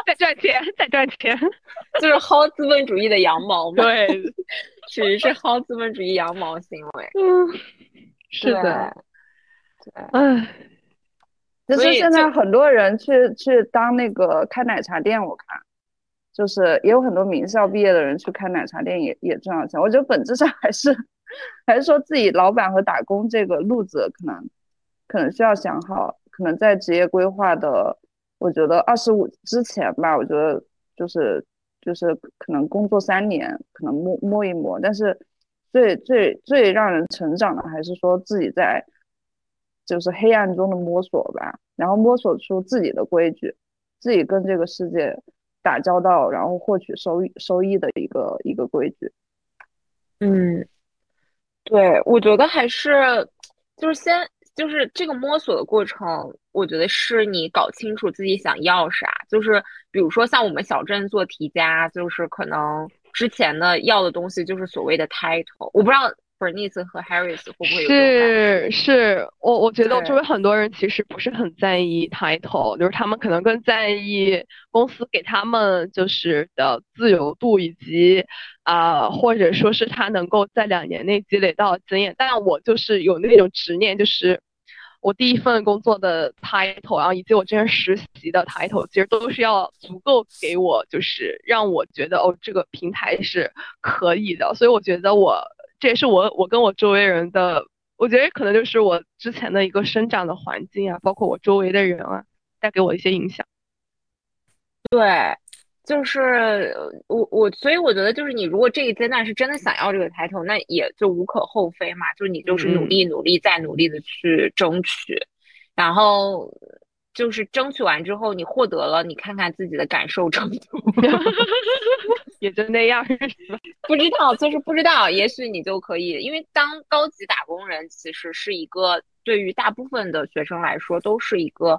在赚钱，在赚钱，就是薅资本主义的羊毛嘛，对，属于是薅资本主义羊毛行为，嗯，是的，对，唉，就是现在很多人去去当那个开奶茶店，我看。就是也有很多名校毕业的人去开奶茶店，也也赚到钱。我觉得本质上还是还是说自己老板和打工这个路子，可能可能需要想好。可能在职业规划的，我觉得二十五之前吧，我觉得就是就是可能工作三年，可能摸摸一摸。但是最最最让人成长的，还是说自己在就是黑暗中的摸索吧，然后摸索出自己的规矩，自己跟这个世界。打交道，然后获取收益收益的一个一个规矩。嗯，对，我觉得还是就是先就是这个摸索的过程，我觉得是你搞清楚自己想要啥。就是比如说像我们小镇做题家，就是可能之前的要的东西就是所谓的 title，我不知道。Bernice 和 Harris 会不会有？是是，我我觉得周围很多人其实不是很在意 title，就是他们可能更在意公司给他们就是的自由度以及啊，或者说是他能够在两年内积累到经验。但我就是有那种执念，就是我第一份工作的 title，然后以及我之前实习的 title，其实都是要足够给我，就是让我觉得哦，这个平台是可以的。所以我觉得我。这也是我我跟我周围人的，我觉得可能就是我之前的一个生长的环境啊，包括我周围的人啊，带给我一些影响。对，就是我我，所以我觉得就是你如果这一阶段是真的想要这个抬头，那也就无可厚非嘛，就是你就是努力努力再努力的去争取，然后。就是争取完之后，你获得了，你看看自己的感受程度，也就那样，不知道，就是不知道，也许你就可以，因为当高级打工人，其实是一个对于大部分的学生来说，都是一个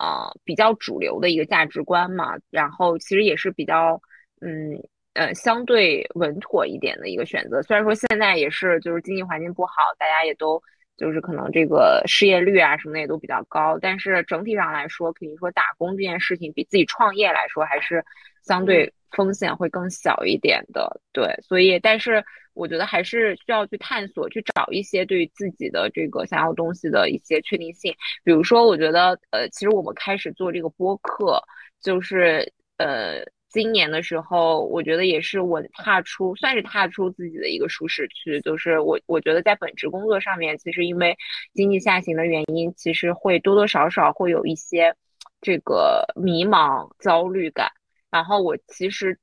呃比较主流的一个价值观嘛。然后其实也是比较嗯呃相对稳妥一点的一个选择。虽然说现在也是就是经济环境不好，大家也都就是可能这个失业率啊什么的也都比较高。但是整体上来说，肯定说打工这件事情比自己创业来说还是相对风险会更小一点的。对，所以但是我觉得还是需要去探索，去找一些对于自己的这个想要东西的一些确定性。比如说，我觉得呃，其实我们开始做这个播客，就是呃。今年的时候，我觉得也是我踏出，算是踏出自己的一个舒适区。就是我，我觉得在本职工作上面，其实因为经济下行的原因，其实会多多少少会有一些这个迷茫、焦虑感。然后我其实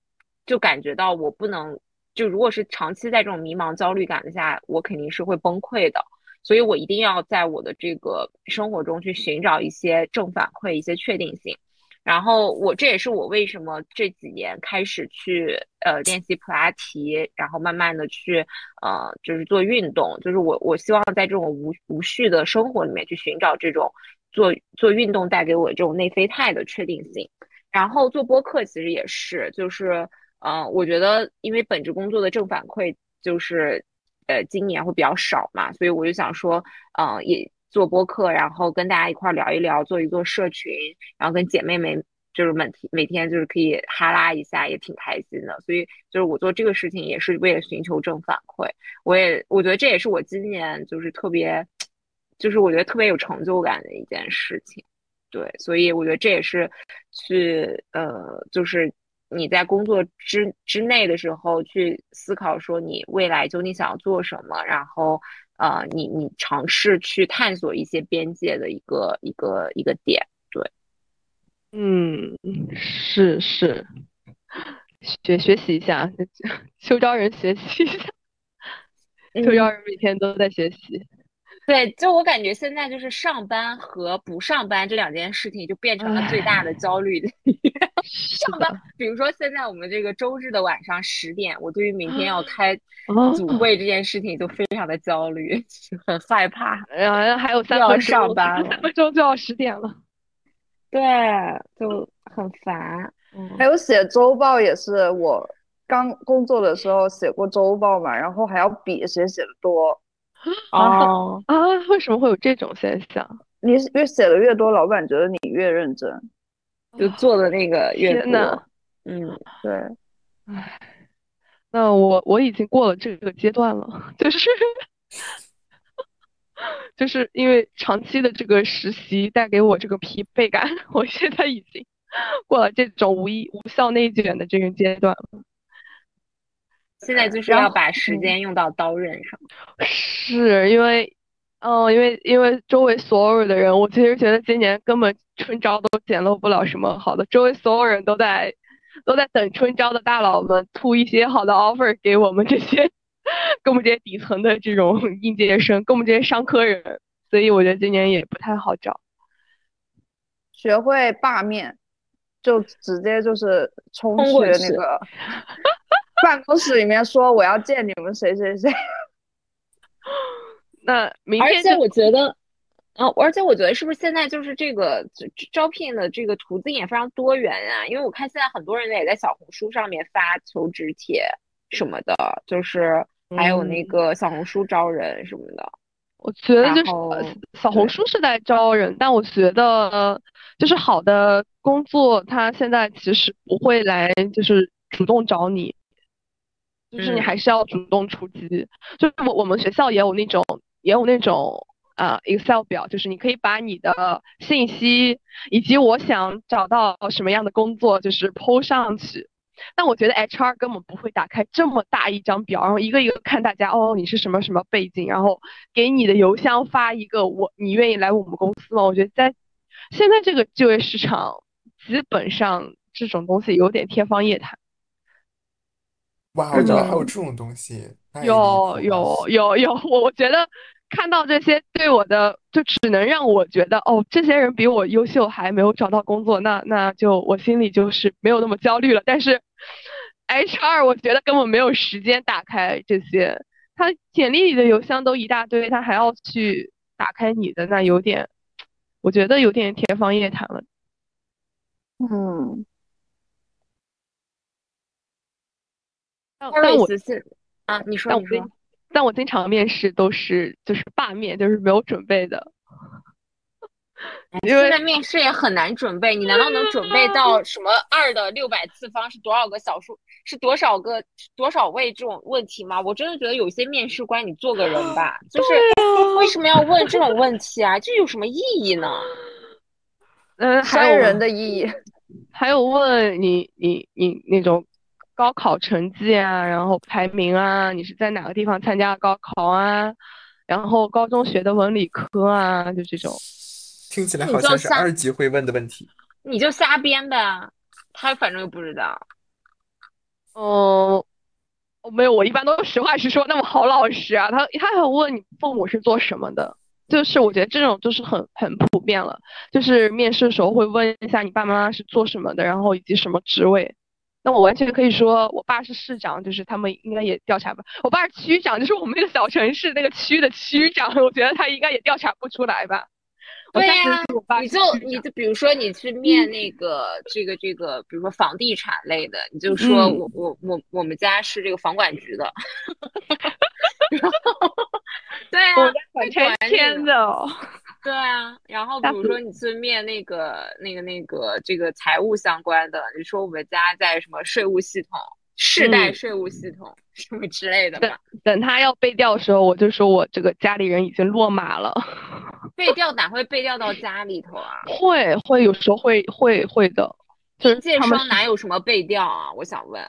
就感觉到，我不能就如果是长期在这种迷茫、焦虑感下，我肯定是会崩溃的。所以我一定要在我的这个生活中去寻找一些正反馈、一些确定性。然后我这也是我为什么这几年开始去呃练习普拉提，然后慢慢的去呃就是做运动，就是我我希望在这种无无序的生活里面去寻找这种做做运动带给我这种内啡肽的确定性。然后做播客其实也是，就是呃我觉得因为本职工作的正反馈就是呃今年会比较少嘛，所以我就想说嗯也。做播客，然后跟大家一块聊一聊，做一做社群，然后跟姐妹们就是每每天就是可以哈拉一下，也挺开心的。所以就是我做这个事情也是为了寻求正反馈。我也我觉得这也是我今年就是特别，就是我觉得特别有成就感的一件事情。对，所以我觉得这也是去呃，就是你在工作之之内的时候去思考说你未来究竟想要做什么，然后。呃，你你尝试去探索一些边界的一个一个一个点，对，嗯，是是，学学习一下，秋招人学习一下，秋招人每天都在学习。对，就我感觉现在就是上班和不上班这两件事情就变成了最大的焦虑。上班，比如说现在我们这个周日的晚上十点，我对于明天要开组会这件事情就非常的焦虑，很害怕。然后还有三分钟，上班三分钟就要十点了。对，就很烦。嗯，还有写周报也是，我刚工作的时候写过周报嘛，然后还要比谁写的多。哦啊！为什么会有这种现象？你越写的越多，老板觉得你越认真，就做的那个越多。嗯，对。唉，那我我已经过了这个阶段了，就是就是因为长期的这个实习带给我这个疲惫感，我现在已经过了这种无意无效内卷的这个阶段了。现在就是要把时间用到刀刃上，是因为，嗯，因为因为周围所有的人，我其实觉得今年根本春招都捡漏不了什么好的，周围所有人都在都在等春招的大佬们吐一些好的 offer 给我们这些，给我们这些底层的这种 应届生，给我们这些商科人，所以我觉得今年也不太好找。学会罢面，就直接就是冲去那个。办公室里面说我要见你们谁谁谁，那明天。而且我觉得，嗯，而且我觉得是不是现在就是这个招聘的这个途径也非常多元啊？因为我看现在很多人也在小红书上面发求职帖什么的，就是还有那个小红书招人什么的。我觉得就是小红书是在招人，但我觉得就是好的工作，他现在其实不会来就是主动找你。就是你还是要主动出击，就是我我们学校也有那种也有那种呃 Excel 表，就是你可以把你的信息以及我想找到什么样的工作，就是 PO 上去。但我觉得 HR 根本不会打开这么大一张表，然后一个一个看大家哦，你是什么什么背景，然后给你的邮箱发一个我你愿意来我们公司吗？我觉得在现在这个就业市场，基本上这种东西有点天方夜谭。哇，原来还有这种东西！有有有有，我我觉得看到这些对我的，就只能让我觉得哦，这些人比我优秀，还没有找到工作，那那就我心里就是没有那么焦虑了。但是 HR 我觉得根本没有时间打开这些，他简历里的邮箱都一大堆，他还要去打开你的，那有点，我觉得有点天方夜谭了。嗯。但我是啊，你说你说，但我经常面试都是就是罢面，就是没有准备的。因为现在面试也很难准备，你难道能准备到什么二的六百次方是多少个小数，是多少个多少位这种问题吗？我真的觉得有些面试官，你做个人吧，就 是为什么要问这种问题啊？这有什么意义呢？嗯，还有人的意义。还有问你你你那种高考成绩啊，然后排名啊，你是在哪个地方参加高考啊？然后高中学的文理科啊，就这种。听起来好像是二级会问的问题。你就瞎编呗，他反正又不知道。嗯，我没有，我一般都是实话实说，那么好老实啊。他他还问你父母是做什么的，就是我觉得这种就是很很普遍了，就是面试的时候会问一下你爸妈妈是做什么的，然后以及什么职位。那我完全可以说，我爸是市长，就是他们应该也调查吧。我爸是区长，就是我们那个小城市那个区的区长，我觉得他应该也调查不出来吧。对呀你就你就比如说你去面那个这个这个，比如说房地产类的，你就说嗯我我我我们家是这个房管局的，然后对啊，我家会管拆迁的哦。对啊，然后比如说你去面那个那个那个这个财务相关的，你说我们家在什么税务系统、世代嗯税务系统什么之类的对嘛，等他要背调的时候，我就说我这个家里人已经落马了。背调哪会背调到家里头啊？会会有时候会会会的，就是应届他们是生哪有什么背调啊？我想问。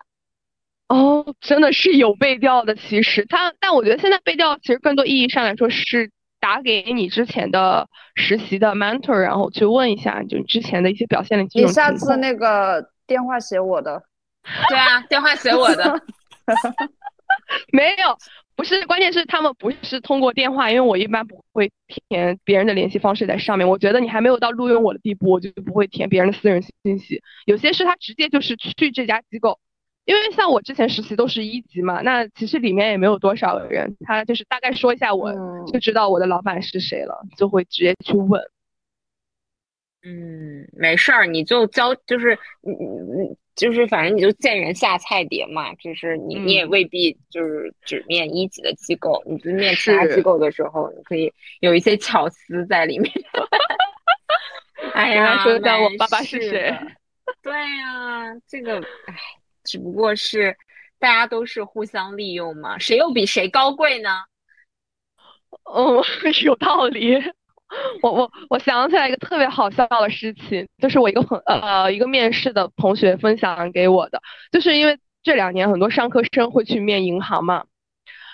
哦，真的是有背调的。其实他，但我觉得现在背调其实更多意义上来说是打给你之前的实习的 mentor，然后去问一下，就你之前的一些表现的你种情况。下次那个电话写我的，对啊，电话写我的。没有，不是，关键是他们不是通过电话，因为我一般不会填别人的联系方式在上面。我觉得你还没有到录用我的地步，我就不会填别人的私人信息。有些是他直接就是去这家机构，因为像我之前实习都是一级嘛，那其实里面也没有多少人，他就是大概说一下我嗯就知道我的老板是谁了，就会直接去问。嗯，没事儿，你就教，就是你你你就是反正你就见人下菜碟嘛，就是你你也嗯未必就是只面一级的机构，你就面其他机构的时候，你可以有一些巧思在里面。哎呀，说一下我爸爸是谁。对呀，这个哎，只不过是大家都是互相利用嘛，谁又比谁高贵呢？嗯，有道理。我我我想起来一个特别好笑的事情，就是我一个朋呃一个面试的同学分享给我的，就是因为这两年很多商科生会去面银行嘛，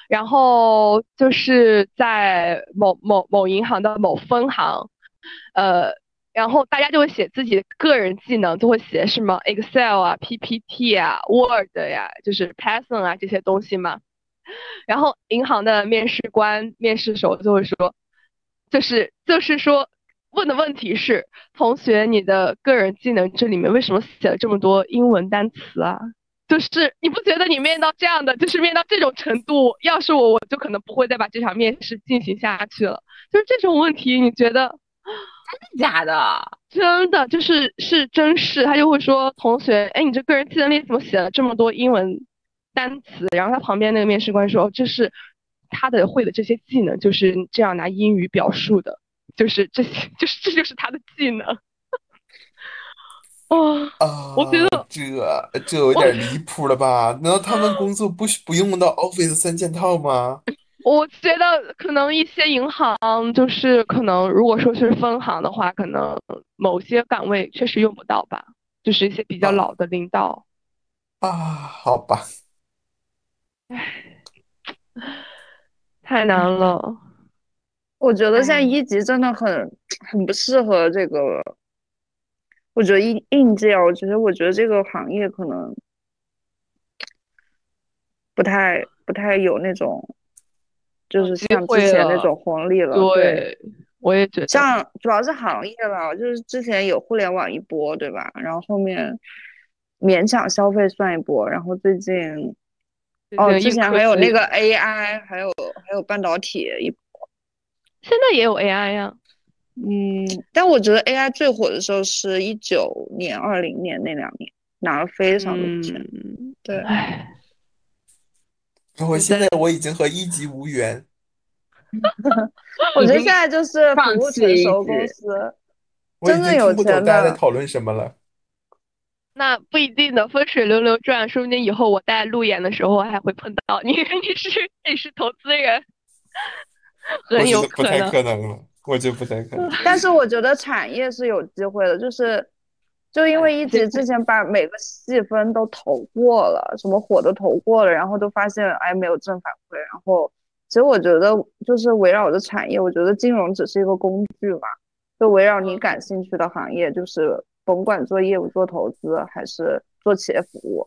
然后就是在某某某银行的某分行，呃，然后大家就会写自己个人技能，就会写什么 Excel 啊、PPT 啊、Word 呀，就是 Python 啊这些东西嘛。然后银行的面试官、面试手就会说，就是就是说问的问题是，同学，你的个人技能这里面为什么写了这么多英文单词啊？就是你不觉得你面到这样的，就是面到这种程度，要是我，我就可能不会再把这场面试进行下去了。就是这种问题，你觉得假的？真的就是是真是，他就会说同学，哎，你这个人技能里怎么写了这么多英文单词？然后他旁边那个面试官说，哦，这是他的会的这些技能，就是这样拿英语表述的，就是这些，就是这就是他的技能。哦，啊，我觉得这这有点离谱了吧？难道他们工作不需不用到 Office 三件套吗？我觉得可能一些银行就是可能，如果说是分行的话，可能某些岗位确实用不到吧，就是一些比较啊老的领导。啊，好吧，唉太难了。我觉得现在哎一级真的很很不适合这个，我觉得应应届啊，我觉得我觉得这个行业可能不太不太有那种，就是像之前那种红利了。对，对，我也觉得。像主要是行业吧，就是之前有互联网一波，对吧？然后后面勉强消费算一波，然后最近哦，之前还有那个 AI，还有还有半导体一现在也有 AI 呀、嗯，但我觉得 AI 最火的时候是一九年、二零年那两年，拿了非常多钱。嗯，对，唉，我现在我已经和一级无缘。我觉得现在就是服务成熟公司，我真的有经听不懂钱的。大家在讨论什么了。那不一定的，风水轮流转，说不定以后我带路演的时候还会碰到你，你是你是投资人，我很有觉得不太可能。可能了，我觉得不太可能。但是我觉得产业是有机会的，就是就因为一直之前把每个细分都投过了，什么火都投过了，然后都发现哎没有正反馈，然后其实我觉得就是围绕着产业，我觉得金融只是一个工具嘛，就围绕你感兴趣的行业，就是甭管做业务、做投资还是做企业服务，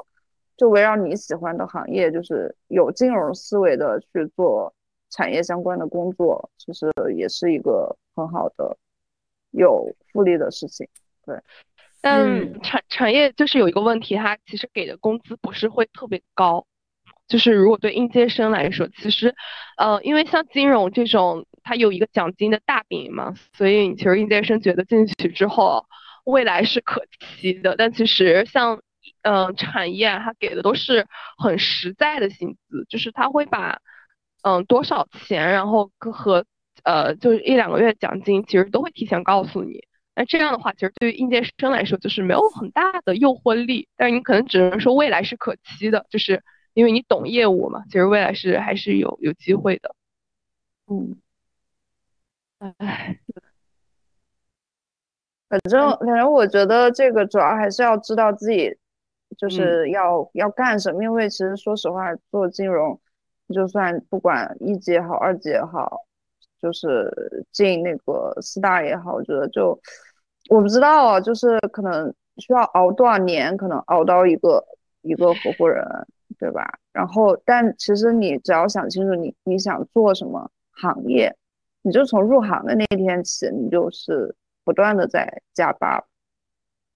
就围绕你喜欢的行业，就是有金融思维的去做产业相关的工作，其实也是一个很好的有复利的事情。但嗯产产业就是有一个问题，它其实给的工资不是会特别高，就是如果对应届生来说，其实，呃，因为像金融这种，它有一个奖金的大饼嘛，所以其实应届生觉得进去之后未来是可期的。但其实像，嗯、产业啊它给的都是很实在的薪资，就是他会把，嗯、多少钱，然后跟和呃，就是一两个月奖金，其实都会提前告诉你。那这样的话，其实对于应届生来说，就是没有很大的诱惑力，但是你可能只能说未来是可期的，就是因为你懂业务嘛，其实未来是还是有有机会的。嗯，唉，反正反正我觉得这个主要还是要知道自己就是要、要干什么，因为其实说实话，做金融，就算不管一级也好，二级也好，就是进那个四大也好，我觉得就我不知道啊，就是可能需要熬多少年，可能熬到一个一个合伙人，对吧？然后，但其实你只要想清楚你你想做什么行业，你就从入行的那天起，你就是不断的在加班。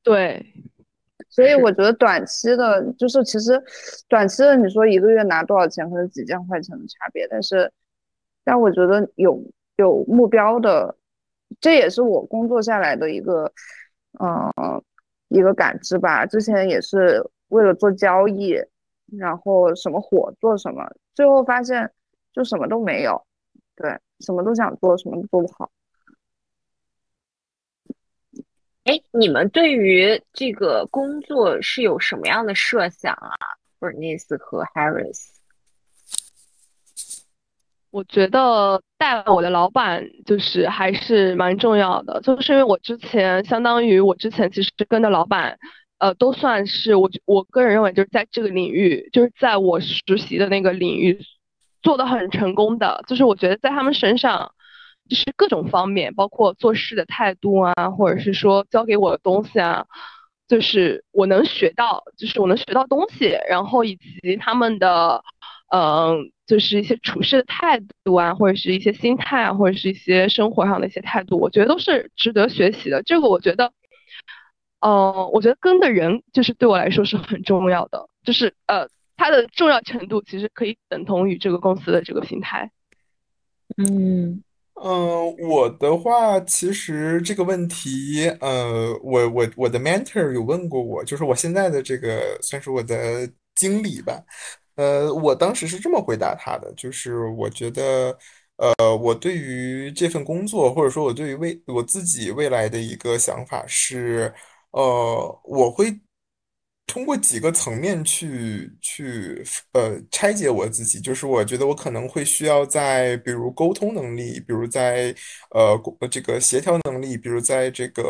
对，所以我觉得短期的，就是其实短期的，你说一个月拿多少钱，可能几千块钱的差别，但是，但我觉得有有目标的，这也是我工作下来的一个，嗯、一个感知吧。之前也是为了做交易，然后什么火做什么，最后发现就什么都没有，对，什么都想做，什么都做不好。哎，你们对于这个工作是有什么样的设想啊？Bernice 和 Harris。我觉得带我的老板就是还是蛮重要的，就是因为我之前相当于我之前其实跟的老板，呃，都算是我我个人认为就是在这个领域，就是在我实习的那个领域做的很成功的，就是我觉得在他们身上，就是各种方面，包括做事的态度啊，或者是说教给我的东西啊，就是我能学到，就是我能学到东西，然后以及他们的。嗯，就是一些处事的态度啊，或者是一些心态啊，或者是一些生活上的一些态度，我觉得都是值得学习的。这个我觉得，嗯，我觉得跟的人就是对我来说是很重要的，就是呃，它的重要程度其实可以等同于这个公司的这个平台。嗯嗯，我的话，其实这个问题，呃，我我我的 mentor 有问过我，就是我现在的这个算是我的经理吧，呃，我当时是这么回答他的，就是我觉得，呃，我对于这份工作，或者说我对于未我自己未来的一个想法是，呃，我会通过几个层面去去呃拆解我自己，就是我觉得我可能会需要在比如沟通能力，比如在呃这个协调能力，比如在这个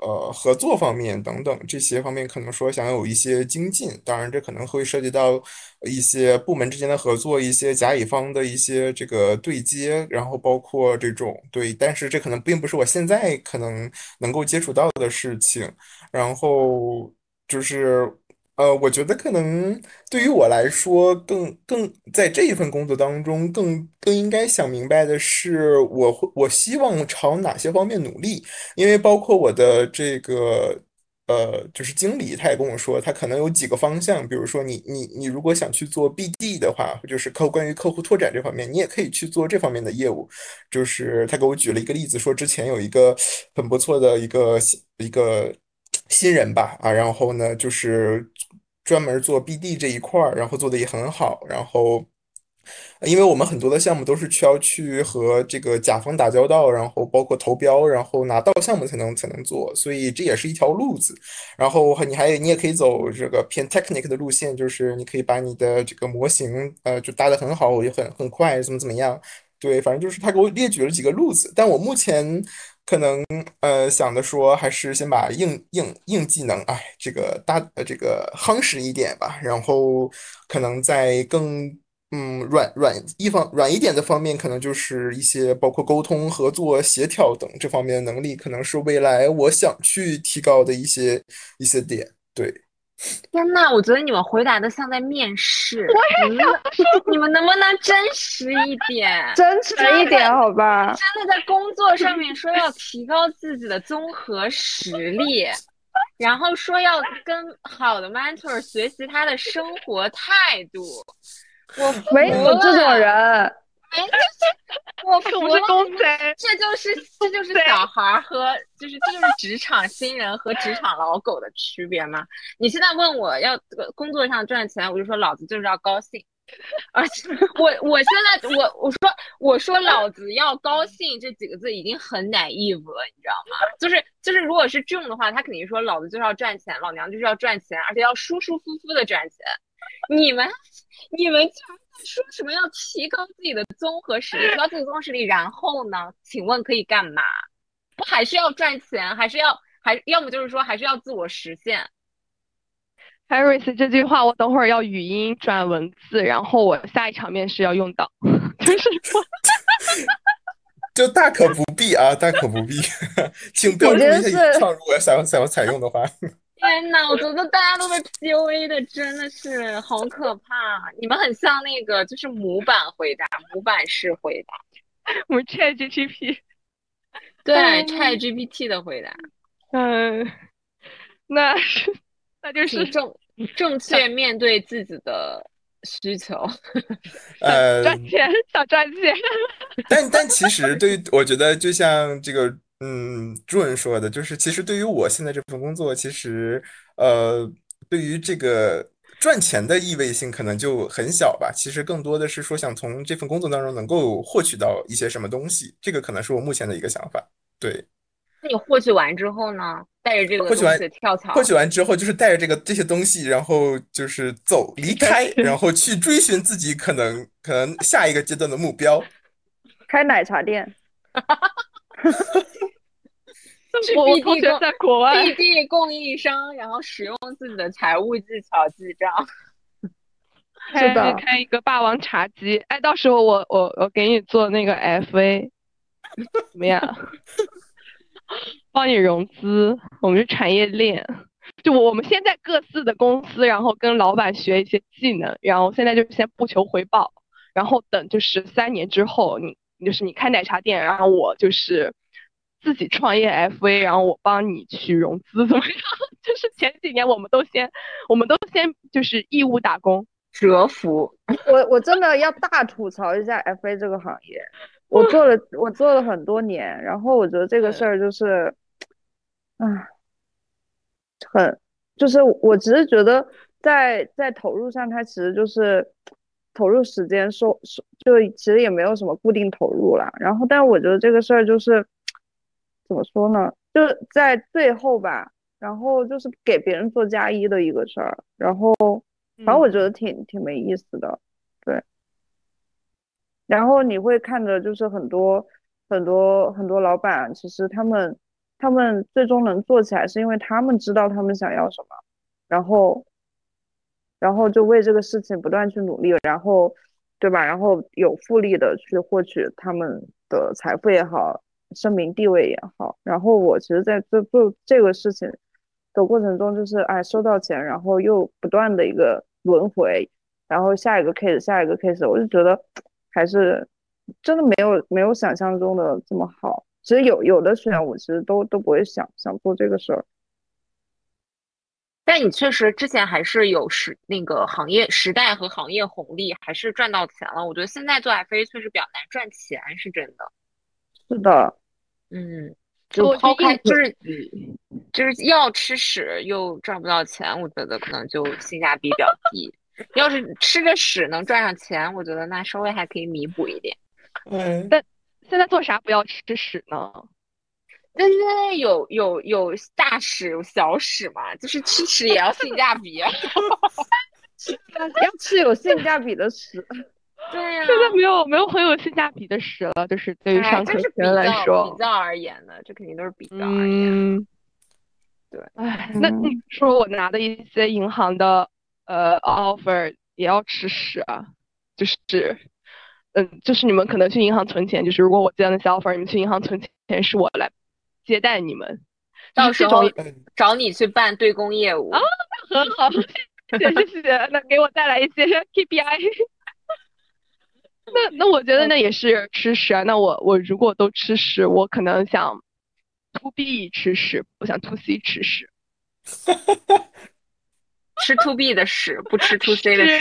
呃合作方面等等这些方面，可能说想有一些精进。当然，这可能会涉及到一些部门之间的合作，一些甲乙方的一些这个对接，然后包括这种对，但是这可能并不是我现在可能能够接触到的事情。然后就是呃，我觉得可能对于我来说，更更在这一份工作当中，更更应该想明白的是，我会我希望朝哪些方面努力，因为包括我的这个。呃，就是经理，他也跟我说，他可能有几个方向，比如说你你你如果想去做 BD 的话，就是客关于客户拓展这方面，你也可以去做这方面的业务。就是他给我举了一个例子，说之前有一个很不错的一个一个新人吧，啊，然后呢就是专门做 BD 这一块儿，然后做的也很好，然后因为我们很多的项目都是需要去和这个甲方打交道，然后包括投标，然后拿到项目才能才能做，所以这也是一条路子。然后你还你也可以走这个偏 technical 的路线，就是你可以把你的这个模型呃就搭得很好，也很很快，怎么怎么样。对，反正就是他给我列举了几个路子，但我目前可能呃想的说，还是先把硬硬硬技能，哎，这个搭呃这个夯实一点吧，然后可能在更嗯软软一方软一点的方面，可能就是一些包括沟通、合作、协调等这方面的能力，可能是未来我想去提高的一些一些点，对。天呐，我觉得你们回答的像在面试。我也想说，你们能不能真实一点？真实一点，好吧？真的在工作上面说要提高自己的综合实力，然后说要跟好的 mentor 学习他的生活态度。我没有这种人。哎，就是这就是这就是小孩和就是这就是职场新人和职场老狗的区别吗？你现在问我要工作上赚钱，我就说老子就是要高兴，而且我我现在我我说我说老子要高兴这几个字已经很 naive 了，你知道吗？就是就是如果是这种的话，他肯定说老子就是要赚钱，老娘就是要赚钱，而且要舒舒服服的赚钱。你们你们居然！说什么要提高自己的综合实力，提高自己综合实力，然后呢？请问可以干嘛？不还是要赚钱，还是要还要么就是说还是要自我实现？Harris 这句话我等会儿要语音转文字，然后我下一场面试要用到，就是说，就大可不必啊，大可不必，请标注一下原创，如果想要想要采用的话。天呐，我觉得大家都被 PUA 的真的是好可怕。你们很像那个，就是模板回答，模板式回答。我们 ChatGPT，对 ChatGPT 的回答。嗯，那是那就是正正确面对自己的需求。呃，赚钱，想赚钱。但但其实，对于我觉得，就像这个。嗯，朱文说的就是，其实对于我现在这份工作，其实呃，对于这个赚钱的意味性可能就很小吧。其实更多的是说，想从这份工作当中能够获取到一些什么东西，这个可能是我目前的一个想法。对，那你获取完之后呢？带着这个获取完跳槽，获取完之后就是带着这个这些东西，然后就是走离开，然后去追寻自己可能可能下一个阶段的目标，开奶茶店。我同学在国外，B D 供应商，然后使用自己的财务技巧记账，是的，开一个霸王茶姬，哎，到时候我我我给你做那个 F A，怎么样？帮你融资，我们是产业链，就我们现在各自的公司，然后跟老板学一些技能，然后现在就先不求回报，然后等就十三年之后，你就是你开奶茶店，然后我就是。自己创业 FA，然后我帮你去融资，怎么样？就是前几年我们都先，我们都先就是义务打工，折服。我我真的要大吐槽一下 FA 这个行业，我做了我做了很多年，然后我觉得这个事儿就是，啊，很就是我只是觉得在在投入上，它其实就是投入时间收收，就其实也没有什么固定投入啦。然后，但是我觉得这个事儿就是。怎么说呢？就是在最后吧，然后就是给别人做加一的一个事儿，然后反正我觉得挺挺没意思的，对。然后你会看着就是很多很多很多老板，其实他们他们最终能做起来，是因为他们知道他们想要什么，然后然后就为这个事情不断去努力，然后对吧？然后有复利的去获取他们的财富也好。声名地位也好，然后我其实在做做这个事情的过程中，就是哎收到钱，然后又不断的一个轮回，然后下一个 case，下一个 case，我就觉得还是真的没有没有想象中的这么好。其实有有的选我其实都都不会想想做这个事儿，但你确实之前还是有时那个行业时代和行业红利，还是赚到钱了。我觉得现在做 FA 确实比较难赚钱，是真的。是的。嗯，就抛开就是就是要吃屎又赚不到钱，我觉得可能就性价比比较低。要是吃着屎能赚上钱，我觉得那稍微还可以弥补一点。嗯，但现在做啥不要吃屎呢？但是现在有有有大屎有小屎嘛，就是吃屎也要性价比。要吃有性价比的屎。对呀、现在没有没有很有性价比的屎了，就是对于哎上课这是比生来较说比，较而言的，这肯定都是比较而言。嗯，对，哎，那嗯你说我拿的一些银行的呃 offer 也要吃屎啊？就是，嗯，就是你们可能去银行存钱，就是如果我接到那些 offer，你们去银行存钱，是我来接待你们，到时候找你去办对公业务，啊很好，谢谢谢谢，那给我带来一些 KPI。那那我觉得那也是吃屎啊。那我我如果都吃屎，我可能想 to B 吃屎，不想 to C 吃屎。吃 to B 的屎，不吃 to C 的屎。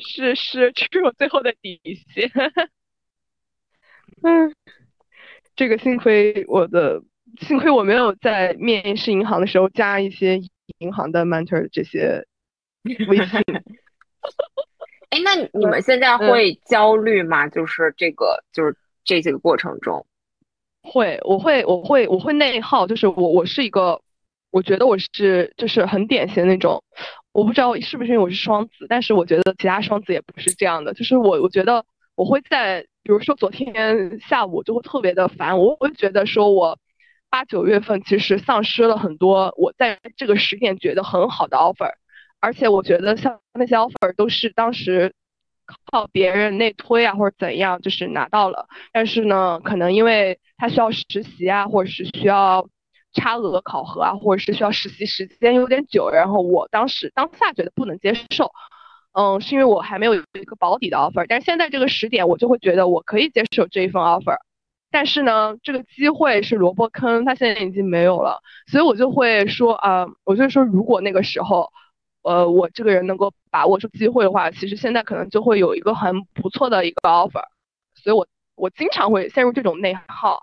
是是是，这是我最后的底线。嗯，这个幸亏我的，幸亏我没有在面试银行的时候加一些银行的 mentor 这些 微信。哎，那你们现在会焦虑吗？就是这个，就是这几个过程中，会，我会，我会，我会内耗，就是我，我是一个，我觉得我是就是很典型的那种，我不知道是不是因为我是双子，但是我觉得其他双子也不是这样的，就是我，我觉得我会在，比如说昨天下午就会特别的烦，我会觉得说我八九月份其实丧失了很多我在这个时点觉得很好的 offer，而且我觉得像那些 offer 都是当时靠别人内推啊或者怎样，就是拿到了。但是呢，可能因为他需要实习啊，或者是需要差额考核啊，或者是需要实习时间有点久，然后我当时当下觉得不能接受，嗯，是因为我还没有一个保底的 offer，但是现在这个时点我就会觉得我可以接受这一份 offer，但是呢，这个机会是萝卜坑，它现在已经没有了，所以我就会说啊、我就说如果那个时候。呃，我这个人能够把握住机会的话，其实现在可能就会有一个很不错的一个 offer，所以我我经常会陷入这种内耗。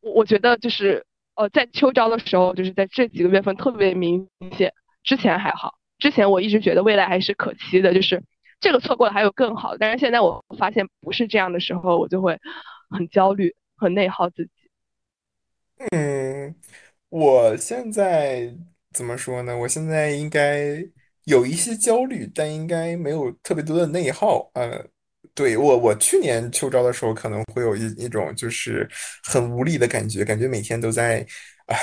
我我觉得就是呃，在秋招的时候，就是在这几个月份特别明显，之前还好，之前我一直觉得未来还是可期的，就是这个错过了还有更好的，但是现在我发现不是这样的时候，我就会很焦虑，很内耗自己。嗯，我现在怎么说呢？我现在应该有一些焦虑，但应该没有特别多的内耗。呃，对，我，我去年秋招的时候可能会有一一种就是很无力的感觉，感觉每天都在，唉，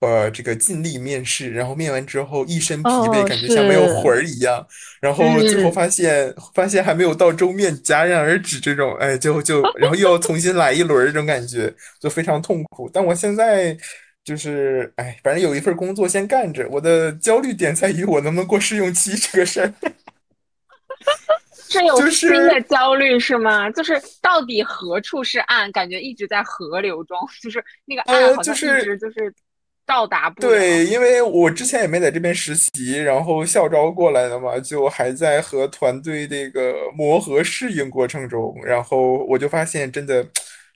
呃，这个尽力面试，然后面完之后一身疲惫，哦感觉像没有是魂儿一样。然后最后发现发现还没有到终面戛然而止这种，哎，就就然后又要重新来一轮这种感觉，就非常痛苦。但我现在就是，哎，反正有一份工作先干着，我的焦虑点在于我能不能过试用期这个事儿。是有就是新的焦虑是吗？就是到底何处是岸？感觉一直在河流中，就是那个岸呃好像一就是直就是到达不了。对，因为我之前也没在这边实习，然后校招过来的嘛，就还在和团队这个磨合适应过程中，然后我就发现真的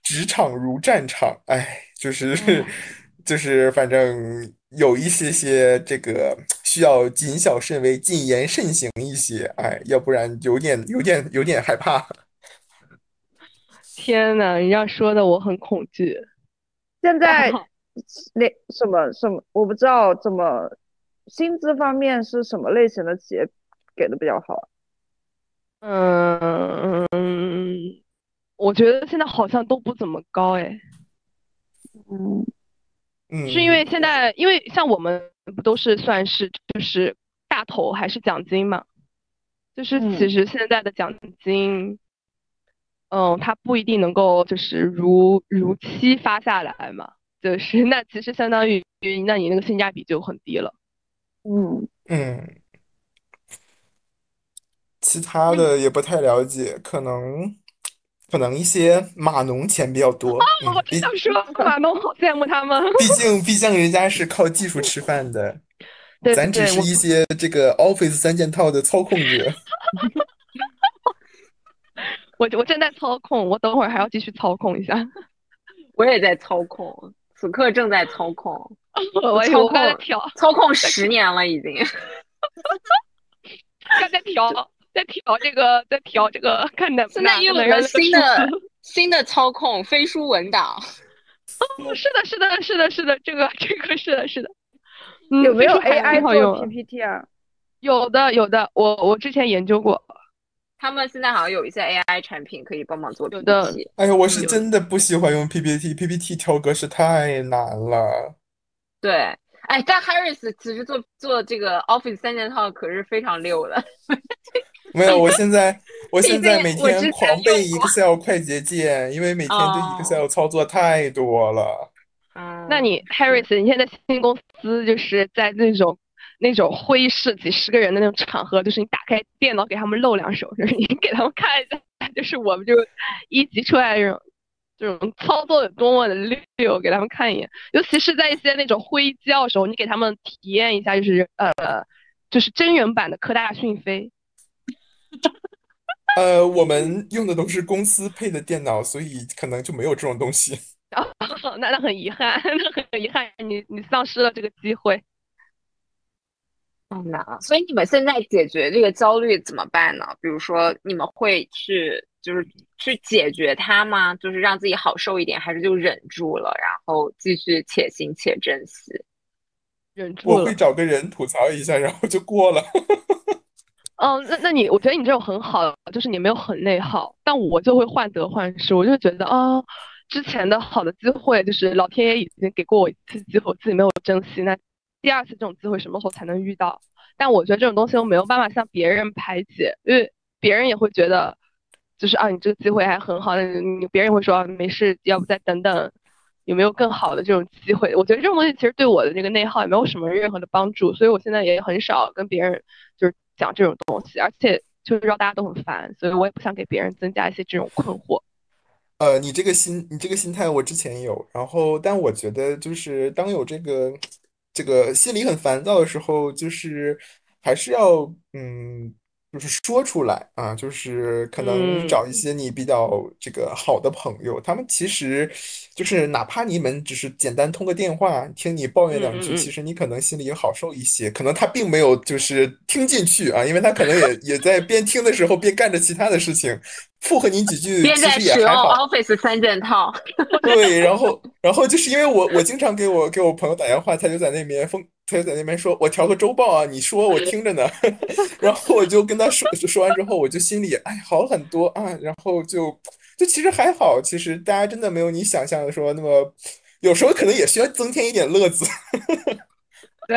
职场如战场，哎，就是 就是反正有一些些这个需要谨小慎微、谨言慎行一些，哎，要不然有点有点有点害怕。天呐，你这样说的我很恐惧。现在 那什么什么，我不知道怎么薪资方面是什么类型的企业给的比较好啊？嗯，我觉得现在好像都不怎么高哎，嗯，嗯，是因为现在因为像我们不都是算是就是大头还是奖金嘛？就是其嗯实现在的奖金，嗯，它不一定能够就是如如期发下来嘛，就是那其实相当于那你那个性价比就很低了。嗯，嗯，其他的也不太了解，可能可能一些码农钱比较多，嗯，我毕就想说，码农好羡慕他们。毕竟毕竟人家是靠技术吃饭的，对咱只是一些这个 Office 三件套的操控者。我我正在操控，我等会儿还要继续操控一下。我也在操控，此刻正在操控，我操我刚才控调，操控十年了已经。刚才调，在调这个，在调这个，看能现在又有了新的 新的操控，飞书文档。哦，是的，是的，是的，是的，这个这个是的，是的。有没有 AI 做 PPT 啊？有的，有的，我我之前研究过。他们现在好像有一些 AI 产品可以帮忙做 PPT。哎呀，我是真的不喜欢用 PPT，PPT 调格式太难了。对，哎，但 Harris 其实做做这个 Office 三件套可是非常溜的。没有，我现在 我现在每天狂背 Excel 快捷键，因为每天对 Excel 操作太多了。嗯，那你 Harris，你现在新公司就是在那种。那种会议室几十个人的那种场合，就是你打开电脑给他们露两手，就是你给他们看一下，就是我们就一级出来这种这种操作有多么的溜，给他们看一眼。尤其是在一些那种会议纪要的时候，你给他们体验一下，就是呃，就是真人版的科大讯飞。呃，我们用的都是公司配的电脑，所以可能就没有这种东西。那那很遗憾，那很遗憾，你你丧失了这个机会。难啊！所以你们现在解决这个焦虑怎么办呢？比如说，你们会去就是去解决它吗？就是让自己好受一点，还是就忍住了，然后继续且行且珍惜？忍住了。我会找个人吐槽一下，然后就过了。嗯，那那你我觉得你这种很好，就是你没有很内耗。但我就会患得患失，我就觉得啊，之前的好的机会，就是老天爷已经给过我一次机会，我自己没有珍惜，那。第二次这种机会什么时候才能遇到？但我觉得这种东西我没有办法向别人排解，因为别人也会觉得，就是啊，你这个机会还很好，你别人会说没事，要不再等等，有没有更好的这种机会？我觉得这种东西其实对我的这个内耗也没有什么任何的帮助，所以我现在也很少跟别人就是讲这种东西，而且就是让大家都很烦，所以我也不想给别人增加一些这种困惑。呃，你这个心，你这个心态我之前有，然后但我觉得就是当有这个。这个心里很烦躁的时候，就是还是要嗯。就是说出来啊，就是可能找一些你比较这个好的朋友，他们其实就是哪怕你们只是简单通个电话，听你抱怨两句，其实你可能心里也好受一些。可能他并没有就是听进去啊，因为他可能也 也在边听的时候边干着其他的事情，附和你几句，其实也还好。Office 三件套。对，然后然后就是因为我我经常给我给我朋友打电话，他就在那边疯。他就在那边说：“我调个周报啊，你说我听着呢。”然后我就跟他说说完之后，我就心里哎好很多啊。然后就就其实还好，其实大家真的没有你想象的说那么，有时候可能也需要增添一点乐子。对，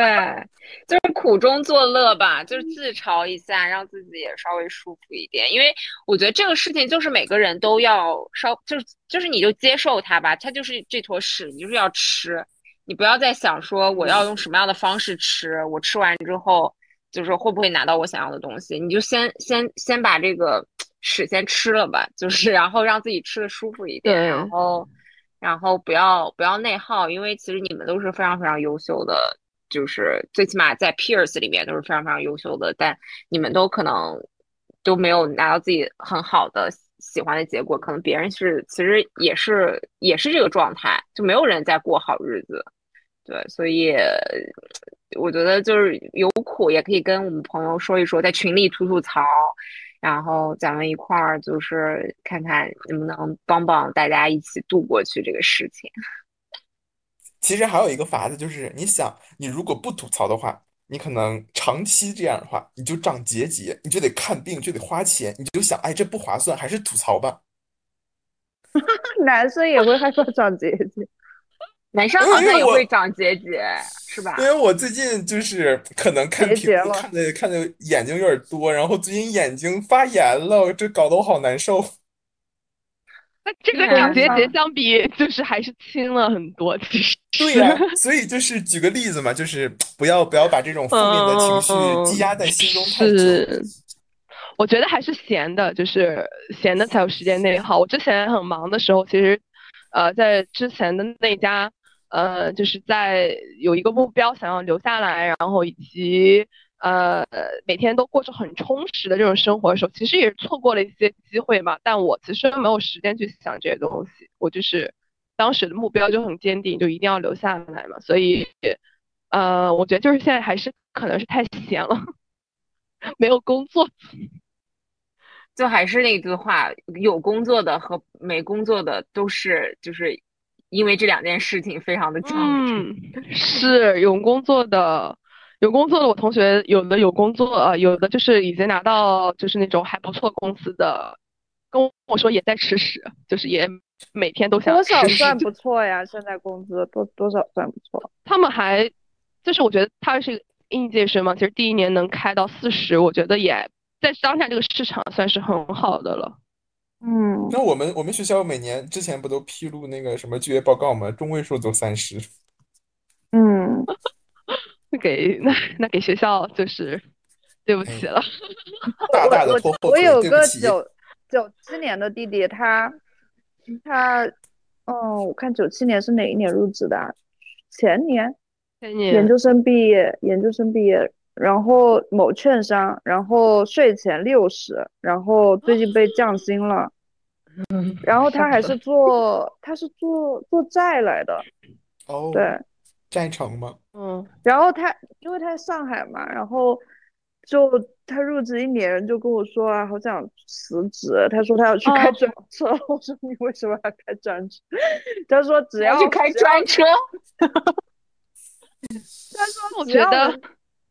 就是苦中作乐吧，就是自嘲一下，让自己也稍微舒服一点。因为我觉得这个事情就是每个人都要稍，就是就是你就接受它吧，它就是这坨屎，你就是要吃。你不要再想说我要用什么样的方式吃，我吃完之后就是会不会拿到我想要的东西？你就先先先把这个屎先吃了吧，就是然后让自己吃的舒服一点，然后然后不要不要内耗，因为其实你们都是非常非常优秀的，就是最起码在 peers 里面都是非常非常优秀的，但你们都可能都没有拿到自己很好的。喜欢的结果，可能别人是其实也是也是这个状态，就没有人在过好日子。对，所以我觉得就是有苦也可以跟我们朋友说一说，在群里吐吐槽，然后咱们一块儿就是看看能不能帮帮大家一起度过去这个事情。其实还有一个法子，就是你想，你如果不吐槽的话，你可能长期这样的话，你就长结节，你就得看病，就得花钱，你就想，哎，这不划算，还是吐槽吧。男生也会害怕长结节。男生好像也会长结节，是吧？因为我最近就是可能看屏幕看的看的眼睛有点多，然后最近眼睛发炎了，这搞得我好难受。那这个长结节相比，就是还是轻了很多，其实。对呀，所以就是举个例子嘛，就是不要不要把这种负面的情绪积压在心中太久。我觉得还是闲的，就是闲的才有时间内耗。我之前很忙的时候，其实呃，在之前的那家。呃，就是在有一个目标想要留下来，然后以及呃每天都过着很充实的这种生活的时候，其实也是错过了一些机会嘛。但我其实没有时间去想这些东西，我就是当时的目标就很坚定，就一定要留下来嘛。所以，呃，我觉得就是现在还是可能是太闲了，没有工作。就还是那句话，有工作的和没工作的都是，就是因为这两件事情非常的焦虑。嗯，是有工作的，有工作的我同学有的有工作啊，有的就是已经拿到就是那种还不错公司的，跟我说也在吃屎，就是也每天都想多少算不错呀？现在工资多多少算不错？他们还就是我觉得他是应届生嘛，其实第一年能开到四十，我觉得也在当下这个市场算是很好的了。嗯，那我们我们学校每年之前不都披露那个什么就业报告吗？中位数都三十。嗯，那给那那给学校就是对不起哎了。大大的我拖后腿，我有对不起。个九九七年的弟弟，他他，嗯，我看九七年是哪一年入职的啊？前年前年研究生毕业，研究生毕业，然后某券商，然后税前六十，然后最近被降薪了，然后 他还是做他是做做债来的，哦，对，债城吗？嗯，然后他因为他在上海嘛，然后就他入职一年就跟我说啊，好想辞职。他说他要去开哦专车，我说你为什么要开专车？他说只要去开专车，他说我觉得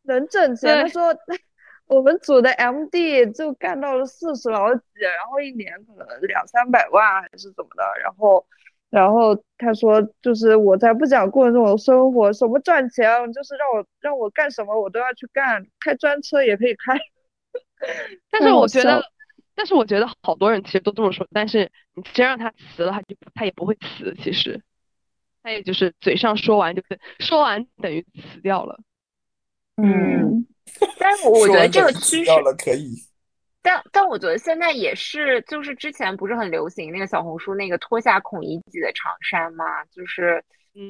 能能挣钱。他说 我们组的 MD 就干到了四十老几，然后一年可能两三百万还是怎么的，然后。然后他说，就是我才不想过这种生活，什么赚钱，就是让我让我干什么我都要去干，开专车也可以开。但是我觉得，但是我觉得好多人其实都这么说，但是你真让他辞了，他就他也不会辞，其实，他也就是嘴上说完就是说完等于辞掉了。嗯，但是我觉得完这个趋势。但但我觉得现在也是，就是之前不是很流行那个小红书那个脱下孔乙己的长衫嘛，就是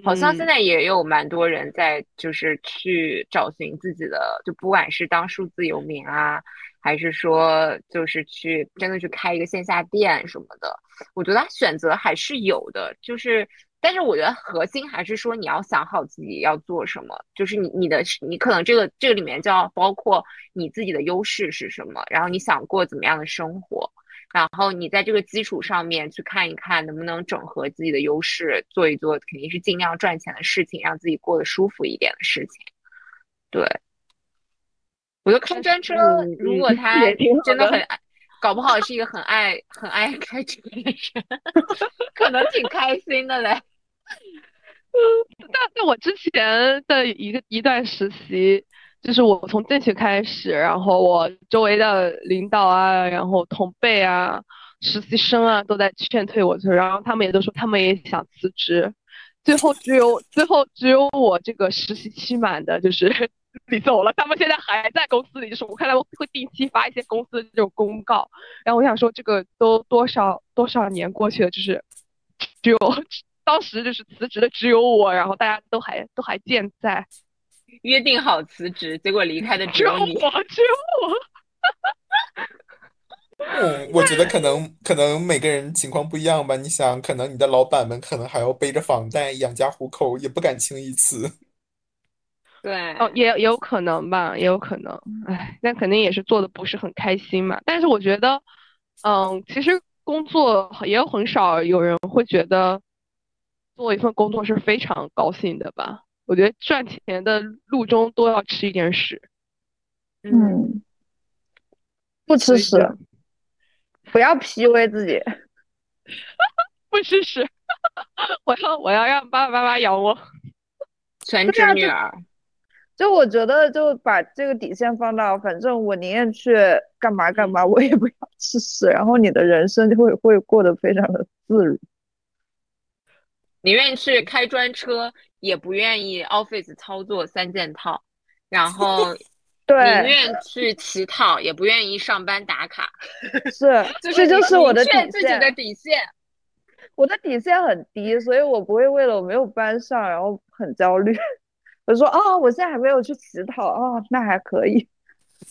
好像现嗯在也有蛮多人在就是去找寻自己的，就不管是当数字游民啊，还是说就是去真的去开一个线下店什么的，我觉得他选择还是有的，就是。但是我觉得核心还是说你要想好自己要做什么，就是你你的你可能这个这个里面就要包括你自己的优势是什么，然后你想过怎么样的生活，然后你在这个基础上面去看一看能不能整合自己的优势，做一做肯定是尽量赚钱的事情，让自己过得舒服一点的事情。对，我觉得开专车如果他真的很爱，搞不好是一个很爱 很爱开车的人，可能挺开心的嘞。但在我之前的一个一段实习，就是我从进去开始，然后我周围的领导啊，然后同辈啊、实习生啊，都在劝退我去，然后他们也都说他们也想辞职，最后只有最后只有我这个实习期满的，就是 离走了，他们现在还在公司里，就是我看他们会定期发一些公司的这种公告，然后我想说这个都多少多少年过去了，就是只有。当时就是辞职的只有我，然后大家都还都还健在，约定好辞职，结果离开的只只有我，有你。只有我。嗯，我觉得可能可能每个人情况不一样吧。你想，可能你的老板们可能还要背着房贷养家糊口，也不敢轻易辞。对，哦，也也有可能吧，也有可能。哎，那肯定也是做的不是很开心嘛。但是我觉得，嗯，其实工作也有很少有人会觉得做一份工作是非常高兴的吧。我觉得赚钱的路中都要吃一点屎。嗯，嗯，不吃屎，不要 PUA 自己。不吃屎，我要我要让爸爸妈妈养我。全职女儿。就我觉得，就把这个底线放到，反正我宁愿去干嘛干嘛，我也不要吃屎，然后你的人生就会会过得非常的自如。宁愿去开专车，也不愿意 Office 操作三件套，然后 对宁，愿去乞讨，也不愿意上班打卡。是，这就是就是我的底线自己的。底线。我的底线很低，所以我不会为了我没有班上然后很焦虑。我说哦，我现在还没有去乞讨哦，那还可以。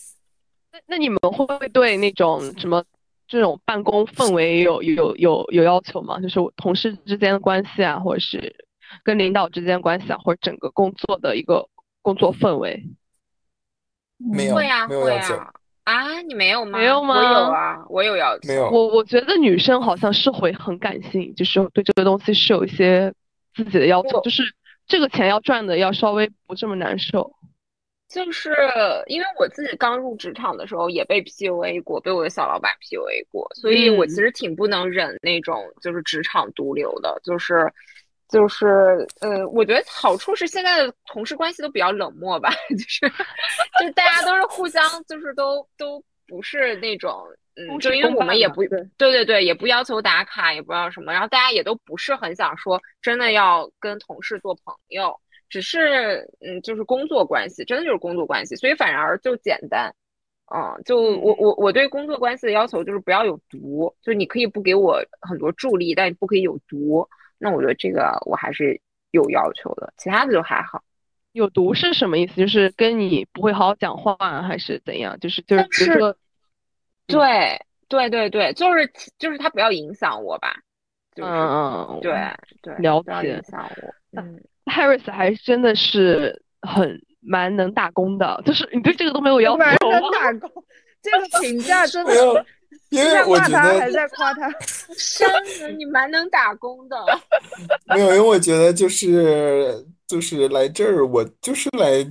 那那你们会不会对那种什么这种办公氛围有有有有要求吗？就是同事之间的关系啊，或者是跟领导之间的关系啊，或者整个工作的一个工作氛围？没有会啊，会没有要求啊。啊，你没有吗？没有吗我有啊，我有要求。没有我我觉得女生好像是会很感性，就是对这个东西是有一些自己的要求，就是这个钱要赚的要稍微不这么难受。就是因为我自己刚入职场的时候也被 PUA 过，被我的小老板 PUA 过，所以我其嗯实挺不能忍那种就是职场毒瘤的，就是就是呃，我觉得好处是现在的同事关系都比较冷漠吧，就是就大家都是互相就是都都不是那种嗯，就因为我们也不对对对对，也不要求打卡，也不要什么，然后大家也都不是很想说真的要跟同事做朋友。只是嗯，就是工作关系，真的就是工作关系，所以反而就简单。嗯，就我我我对工作关系的要求就是不要有毒，就你可以不给我很多助力，但你不可以有毒。那我觉得这个我还是有要求的，其他的就还好。有毒是什么意思？就是跟你不会好好讲话，还是怎样？就是就是就是比如说，对对对对，就是就是他不要影响我吧，就是嗯嗯，对对，了不要解影响我。嗯，Harris 还真的是很蛮能打工的，就是你对这个都没有要求蛮能？打工，这个 评价真的因为我觉骂他还在夸他？真的，你蛮能打工的。没有，因为我觉得就是就是来这儿，我就是来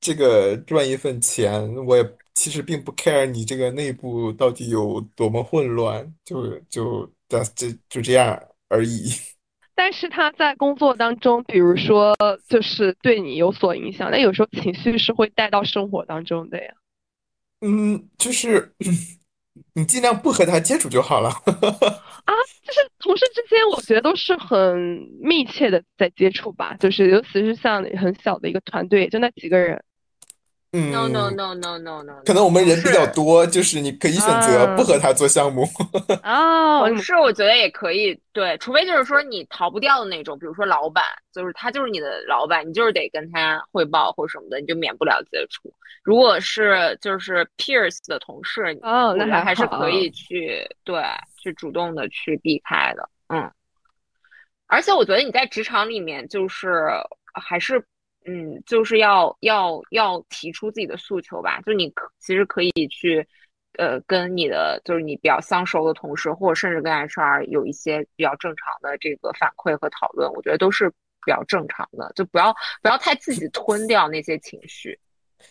这个赚一份钱，我也其实并不 care 你这个内部到底有多么混乱，就就这这就这样而已。但是他在工作当中，比如说就是对你有所影响，但有时候情绪是会带到生活当中的呀。嗯，就是你尽量不和他接触就好了。啊，就是同事之间，我觉得都是很密切的在接触吧，就是尤其是像很小的一个团队，就那几个人。No no 嗯，no no no no，可能我们人比较是多，就是你可以选择不啊和他做项目。哦，同事我觉得也可以，对，除非就是说你逃不掉的那种，比如说老板，就是他就是你的老板，你就是得跟他汇报或什么的，你就免不了接触。如果是就是 peers 的同事，哦，那我觉得还是好可以去对去主动的去避开的，嗯。而且我觉得你在职场里面就是还是嗯，就是要要要提出自己的诉求吧，就你可其实可以去。呃，跟你的就是你比较相熟的同事，或者甚至跟 HR 有一些比较正常的这个反馈和讨论，我觉得都是比较正常的，就不要不要太自己吞掉那些情绪。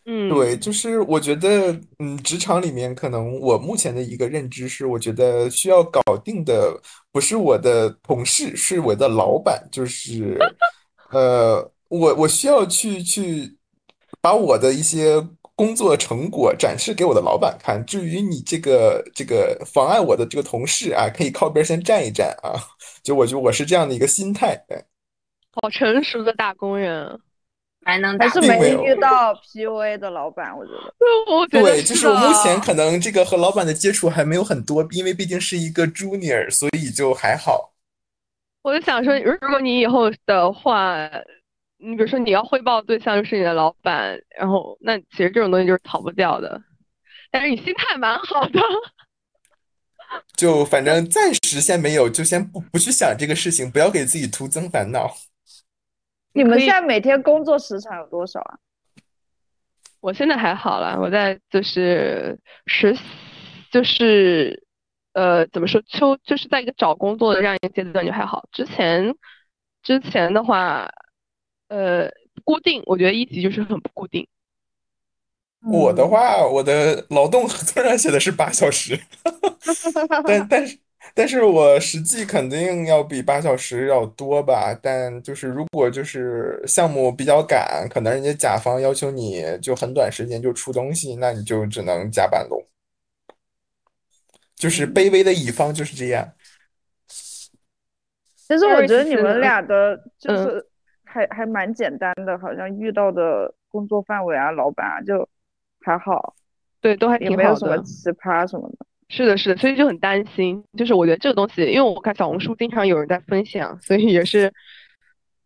嗯，对，就是我觉得，嗯，职场里面可能我目前的一个认知是，我觉得需要搞定的不是我的同事，是我的老板，就是，呃，我我需要去去把我的一些工作成果展示给我的老板看。至于你这个这个妨碍我的这个同事啊，可以靠边先站一站啊。就我觉得我是这样的一个心态。对好成熟的打工人。还能打还是工没没有遇到 PUA 的老板，我觉得。我觉得对，就是我目的前可能这个和老板的接触还没有很多，因为毕竟是一个 junior，所以就还好。我就想说，如果你以后的话，你比如说你要汇报对象就是你的老板，然后那其实这种东西就是逃不掉的。但是你心态蛮好的，就反正暂时先没有，就先不不去想这个事情，不要给自己徒增烦恼。你们现在每天工作时长有多少啊？我现在还好了，我在就是实习，就是呃怎么说，秋就是在一个找工作的这样一个阶段就还好。之前之前的话，呃固定，我觉得一级就是很不固定。我的话，我的劳动合同上写的是八小时，但 但是但是我实际肯定要比八小时要多吧。但就是如果就是项目比较赶，可能人家甲方要求你就很短时间就出东西，那你就只能加班喽。就是卑微的乙方就是这样。其实我觉得你们俩的就嗯是还还蛮简单的，好像遇到的工作范围啊、老板啊就还好，对，都还也没有。什么奇葩什么的。是的，是的，所以就很担心。就是我觉得这个东西，因为我看小红书经常有人在分享，所以也是，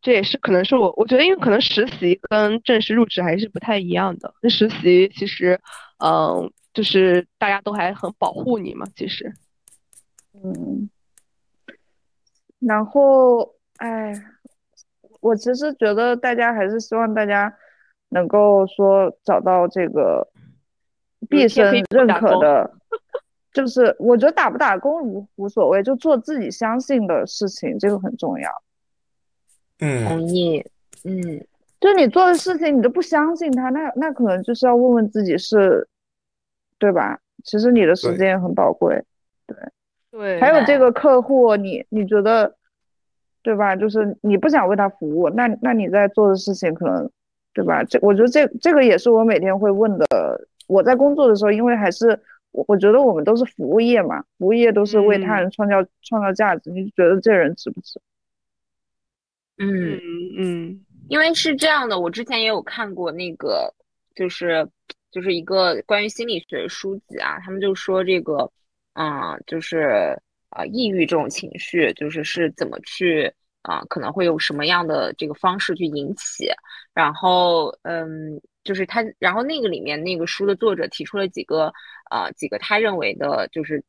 这也是可能是我我觉得，因为可能实习跟正式入职还是不太一样的。那实习其实，嗯，就是大家都还很保护你嘛，其实。嗯，然后，哎，我其实觉得大家还是希望大家能够说找到这个毕生认可的，就是我觉得打不打工无无所谓，就做自己相信的事情，这个很重要。嗯，同意。嗯，就你做的事情，你都不相信他，那那可能就是要问问自己是，对吧？其实你的时间也很宝贵。对对，还有这个客户，你你觉得，对吧？就是你不想为他服务，那那你在做的事情可能，对吧？这我觉得这这个也是我每天会问的。我在工作的时候，因为还是我我觉得我们都是服务业嘛，服务业都是为他嗯人创造创造价值，你觉得这人值不值？嗯，嗯嗯因为是这样的，我之前也有看过那个，就是就是一个关于心理学书籍啊，他们就说这个，嗯，就是呃，抑郁这种情绪，就是是怎么去啊、可能会有什么样的这个方式去引起，然后嗯，就是他，然后那个里面那个书的作者提出了几个啊几个他认为的就是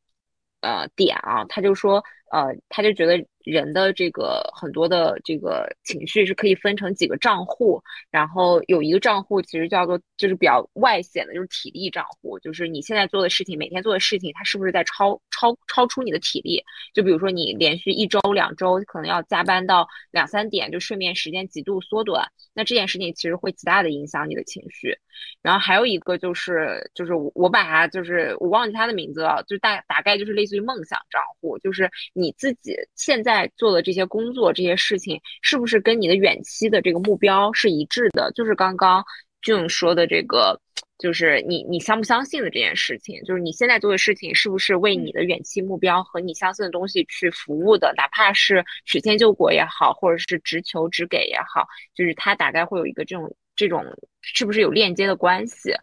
呃点啊，他就说呃，他就觉得人的这个很多的这个情绪是可以分成几个账户，然后有一个账户其实叫做就是比较外显的，就是体力账户，就是你现在做的事情，每天做的事情，它是不是在超超超出你的体力？就比如说你连续一周、两周可能要加班到两三点，就睡眠时间极度缩短，那这件事情其实会极大的影响你的情绪。然后还有一个就是就是我把它就是我忘记它的名字了，就大大概就是类似于梦想账户，就是你自己现在做的这些工作这些事情，是不是跟你的远期的这个目标是一致的？就是刚刚俊说的这个。就是你，你相不相信的这件事情，就是你现在做的事情是不是为你的远期目标和你相信的东西去服务的，哪怕是曲线救国也好，或者是直求直给也好，就是它大概会有一个这种这种是不是有链接的关系。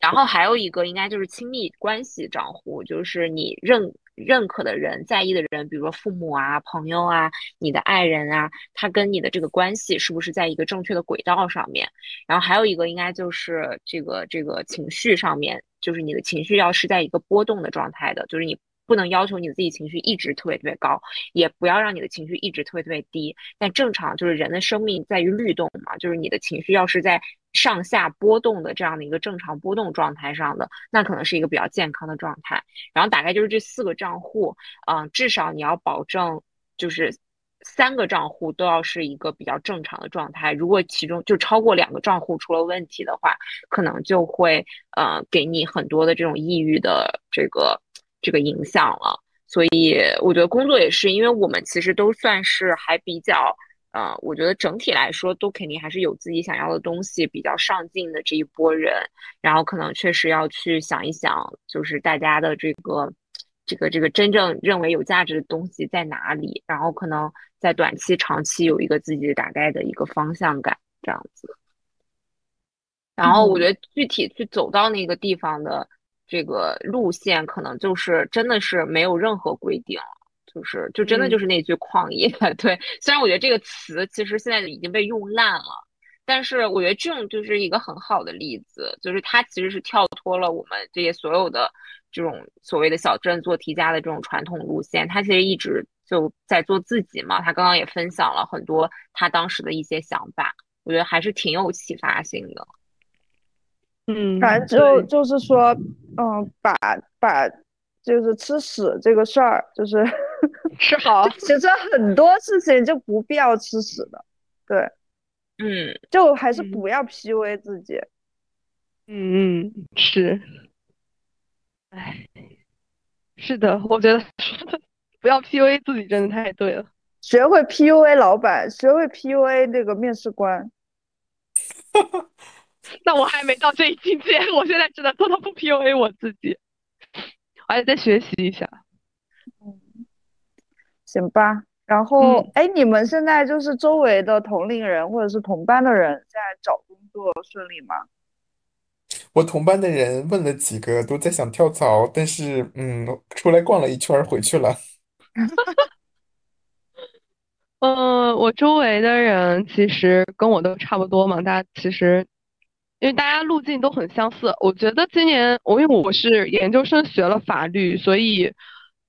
然后还有一个应该就是亲密关系账户，就是你认认可的人、在意的人，比如说父母啊、朋友啊、你的爱人啊，他跟你的这个关系是不是在一个正确的轨道上面？然后还有一个应该就是这个这个情绪上面，就是你的情绪要是在一个波动的状态的，就是你不能要求你自己情绪一直特别特别高，也不要让你的情绪一直特别特别低。但正常就是人的生命在于律动嘛，就是你的情绪要是在上下波动的这样的一个正常波动状态上的，那可能是一个比较健康的状态。然后大概就是这四个账户，嗯、至少你要保证就是。三个账户都要是一个比较正常的状态，如果其中就超过两个账户出了问题的话，可能就会呃给你很多的这种抑郁的这个这个影响了。所以我觉得工作也是，因为我们其实都算是还比较，呃，我觉得整体来说都肯定还是有自己想要的东西，比较上进的这一波人，然后可能确实要去想一想，就是大家的这个。这个这个真正认为有价值的东西在哪里？然后可能在短期、长期有一个自己大概的一个方向感，这样子。然后我觉得具体去走到那个地方的这个路线，可能就是真的是没有任何规定，就是就真的就是那句旷野。对，虽然我觉得这个词其实现在已经被用烂了。但是我觉得这种就是一个很好的例子，就是它其实是跳脱了我们这些所有的这种所谓的小镇做题家的这种传统路线，他其实一直就在做自己嘛。他刚刚也分享了很多他当时的一些想法，我觉得还是挺有启发性的。嗯，反正就就是说，嗯，把把就是吃屎这个事儿，就是 吃 好。其实很多事情就不必要吃屎的，对。嗯，就还是不要 PUA 自己。嗯嗯，是。哎，是的，我觉得说 的不要 PUA 自己真的太对了。学会 PUA 老板，学会 PUA 那个面试官。那我还没到这一境界，我现在只能做到不 PUA 我自己，我还得再学习一下。嗯，行吧。然后，哎、嗯，你们现在就是周围的同龄人或者是同班的人，在找工作顺利吗？我同班的人问了几个，都在想跳槽，但是，嗯，出来逛了一圈回去了。嗯，我周围的人其实跟我都差不多嘛，大家其实因为大家路径都很相似。我觉得今年我因为我是研究生学了法律，所以，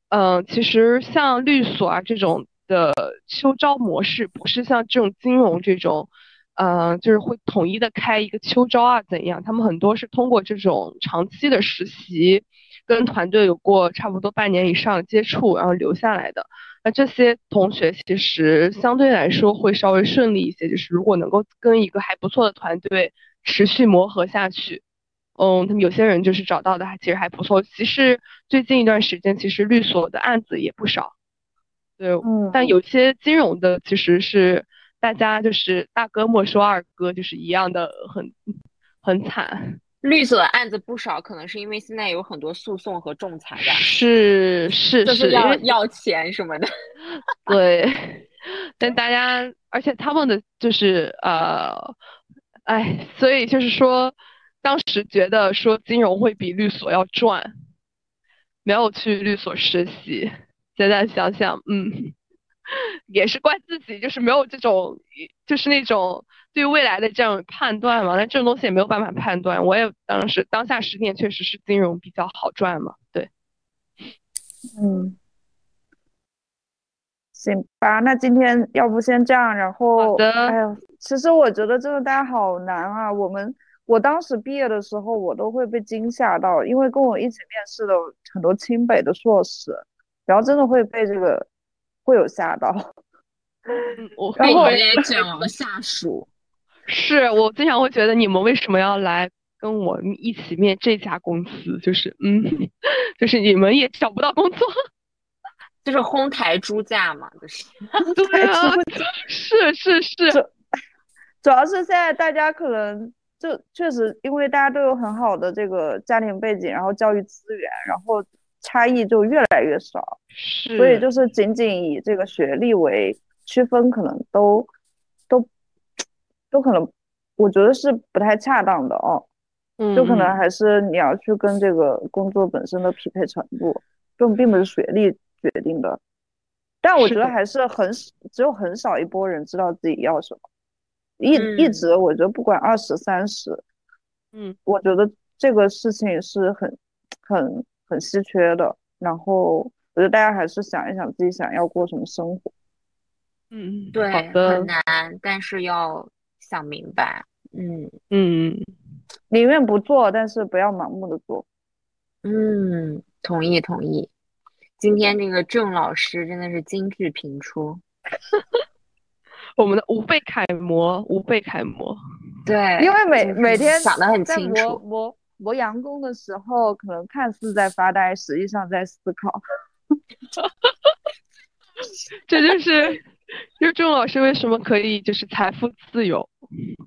嗯、呃，其实像律所啊这种。的秋招模式不是像这种金融这种，呃，就是会统一的开一个秋招啊怎样？他们很多是通过这种长期的实习，跟团队有过差不多半年以上接触，然后留下来的。那这些同学其实相对来说会稍微顺利一些，就是如果能够跟一个还不错的团队持续磨合下去。嗯，他们有些人就是找到的还其实还不错。其实最近一段时间，其实律所的案子也不少。对，嗯，但有些金融的其实是大家就是大哥莫说二哥，就是一样的很很惨。律所的案子不少，可能是因为现在有很多诉讼和仲裁吧，是是，就是要要钱什么的。对，但大家而且他们的就是呃，哎，所以就是说。当时觉得说金融会比律所要赚，没有去律所实习。现在想想，嗯，也是怪自己，就是没有这种，就是那种对未来的这样判断嘛。那这种东西也没有办法判断。我也当时当下十年确实是金融比较好赚嘛。对，嗯，行吧，那今天要不先这样，然后，好的。哎呀，其实我觉得这个大家好难啊，我们。我当时毕业的时候，我都会被惊吓到，因为跟我一起面试的很多清北的硕士，然后真的会被这个会有吓到。我被人家讲了下属，是我经常会觉得你们为什么要来跟我一起面这家公司？就是嗯，就是你们也找不到工作，就是哄抬猪价嘛，就是 对啊，是是是，主要是现在大家可能。就确实，因为大家都有很好的这个家庭背景，然后教育资源，然后差异就越来越少，所以就是仅仅以这个学历为区分，可能都都都可能，我觉得是不太恰当的哦。嗯，就可能还是你要去跟这个工作本身的匹配程度，并并不是学历决定的。但我觉得还是很只有很少一波人知道自己要什么。一一直，我觉得不管二十三十，嗯，我觉得这个事情是很很很稀缺的。然后，我觉得大家还是想一想自己想要过什么生活。嗯，对，很难，但是要想明白。嗯嗯，宁愿不做，但是不要盲目的做。嗯，同意同意。今天这个郑老师真的是金句频出。我们的无辈楷模，无辈楷模。对，因为每每天想得很清楚。磨磨磨洋工的时候，可能看似在发呆，实际上在思考。这就是，就是钟老师为什么可以就是财富自由，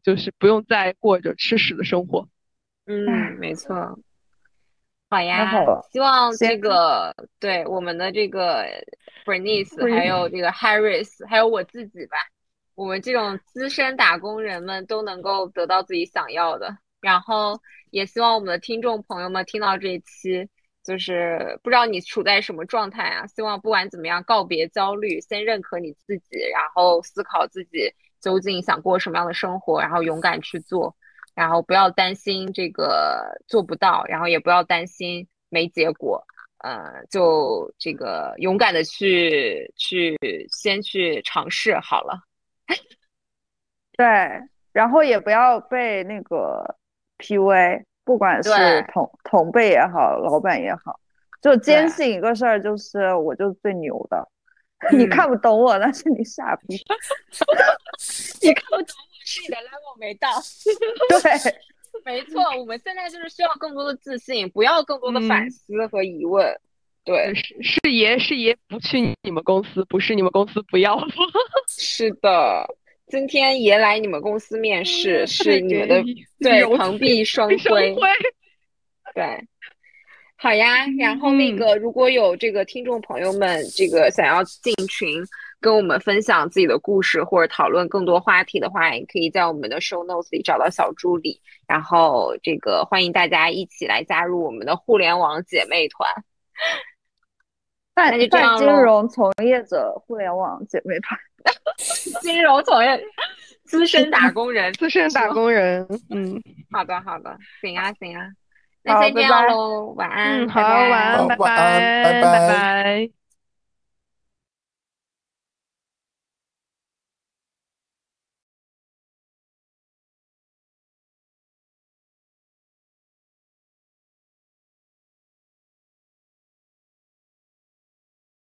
就是不用再过着吃屎的生活。嗯，没错。好呀，希望这个对我们的这个 Bernice，还有这个 Harris，还有我自己吧。我们这种资深打工人们都能够得到自己想要的，然后也希望我们的听众朋友们听到这一期，就是不知道你处在什么状态啊？希望不管怎么样，告别焦虑，先认可你自己，然后思考自己究竟想过什么样的生活，然后勇敢去做，然后不要担心这个做不到，然后也不要担心没结果，呃，就这个勇敢的去去先去尝试好了。对，然后也不要被那个 PUA，不管是同同辈也好，老板也好，就坚信一个事儿，就是我就是最牛的。你看不懂我，那是你傻逼。你看不懂我是你的 level 没到。对，没错，我们现在就是需要更多的自信，不要更多的反思和疑问。对，是是爷是爷不去你们公司，不是你们公司不要我。是的，今天爷来你们公司面试，是你们的对蓬荜生辉。对，好呀。然后那个如果有这个听众朋友们，这个想要进群跟我们分享自己的故事或者讨论更多话题的话，也可以在我们的 show notes 里找到小助理。然后这个欢迎大家一起来加入我们的互联网姐妹团。泛泛金融从业者互联网姐妹团，金融从业资深打工人，资深打工人，嗯，好的好的，行啊行啊，那先这样喽，晚安，好，晚安，拜拜，拜拜。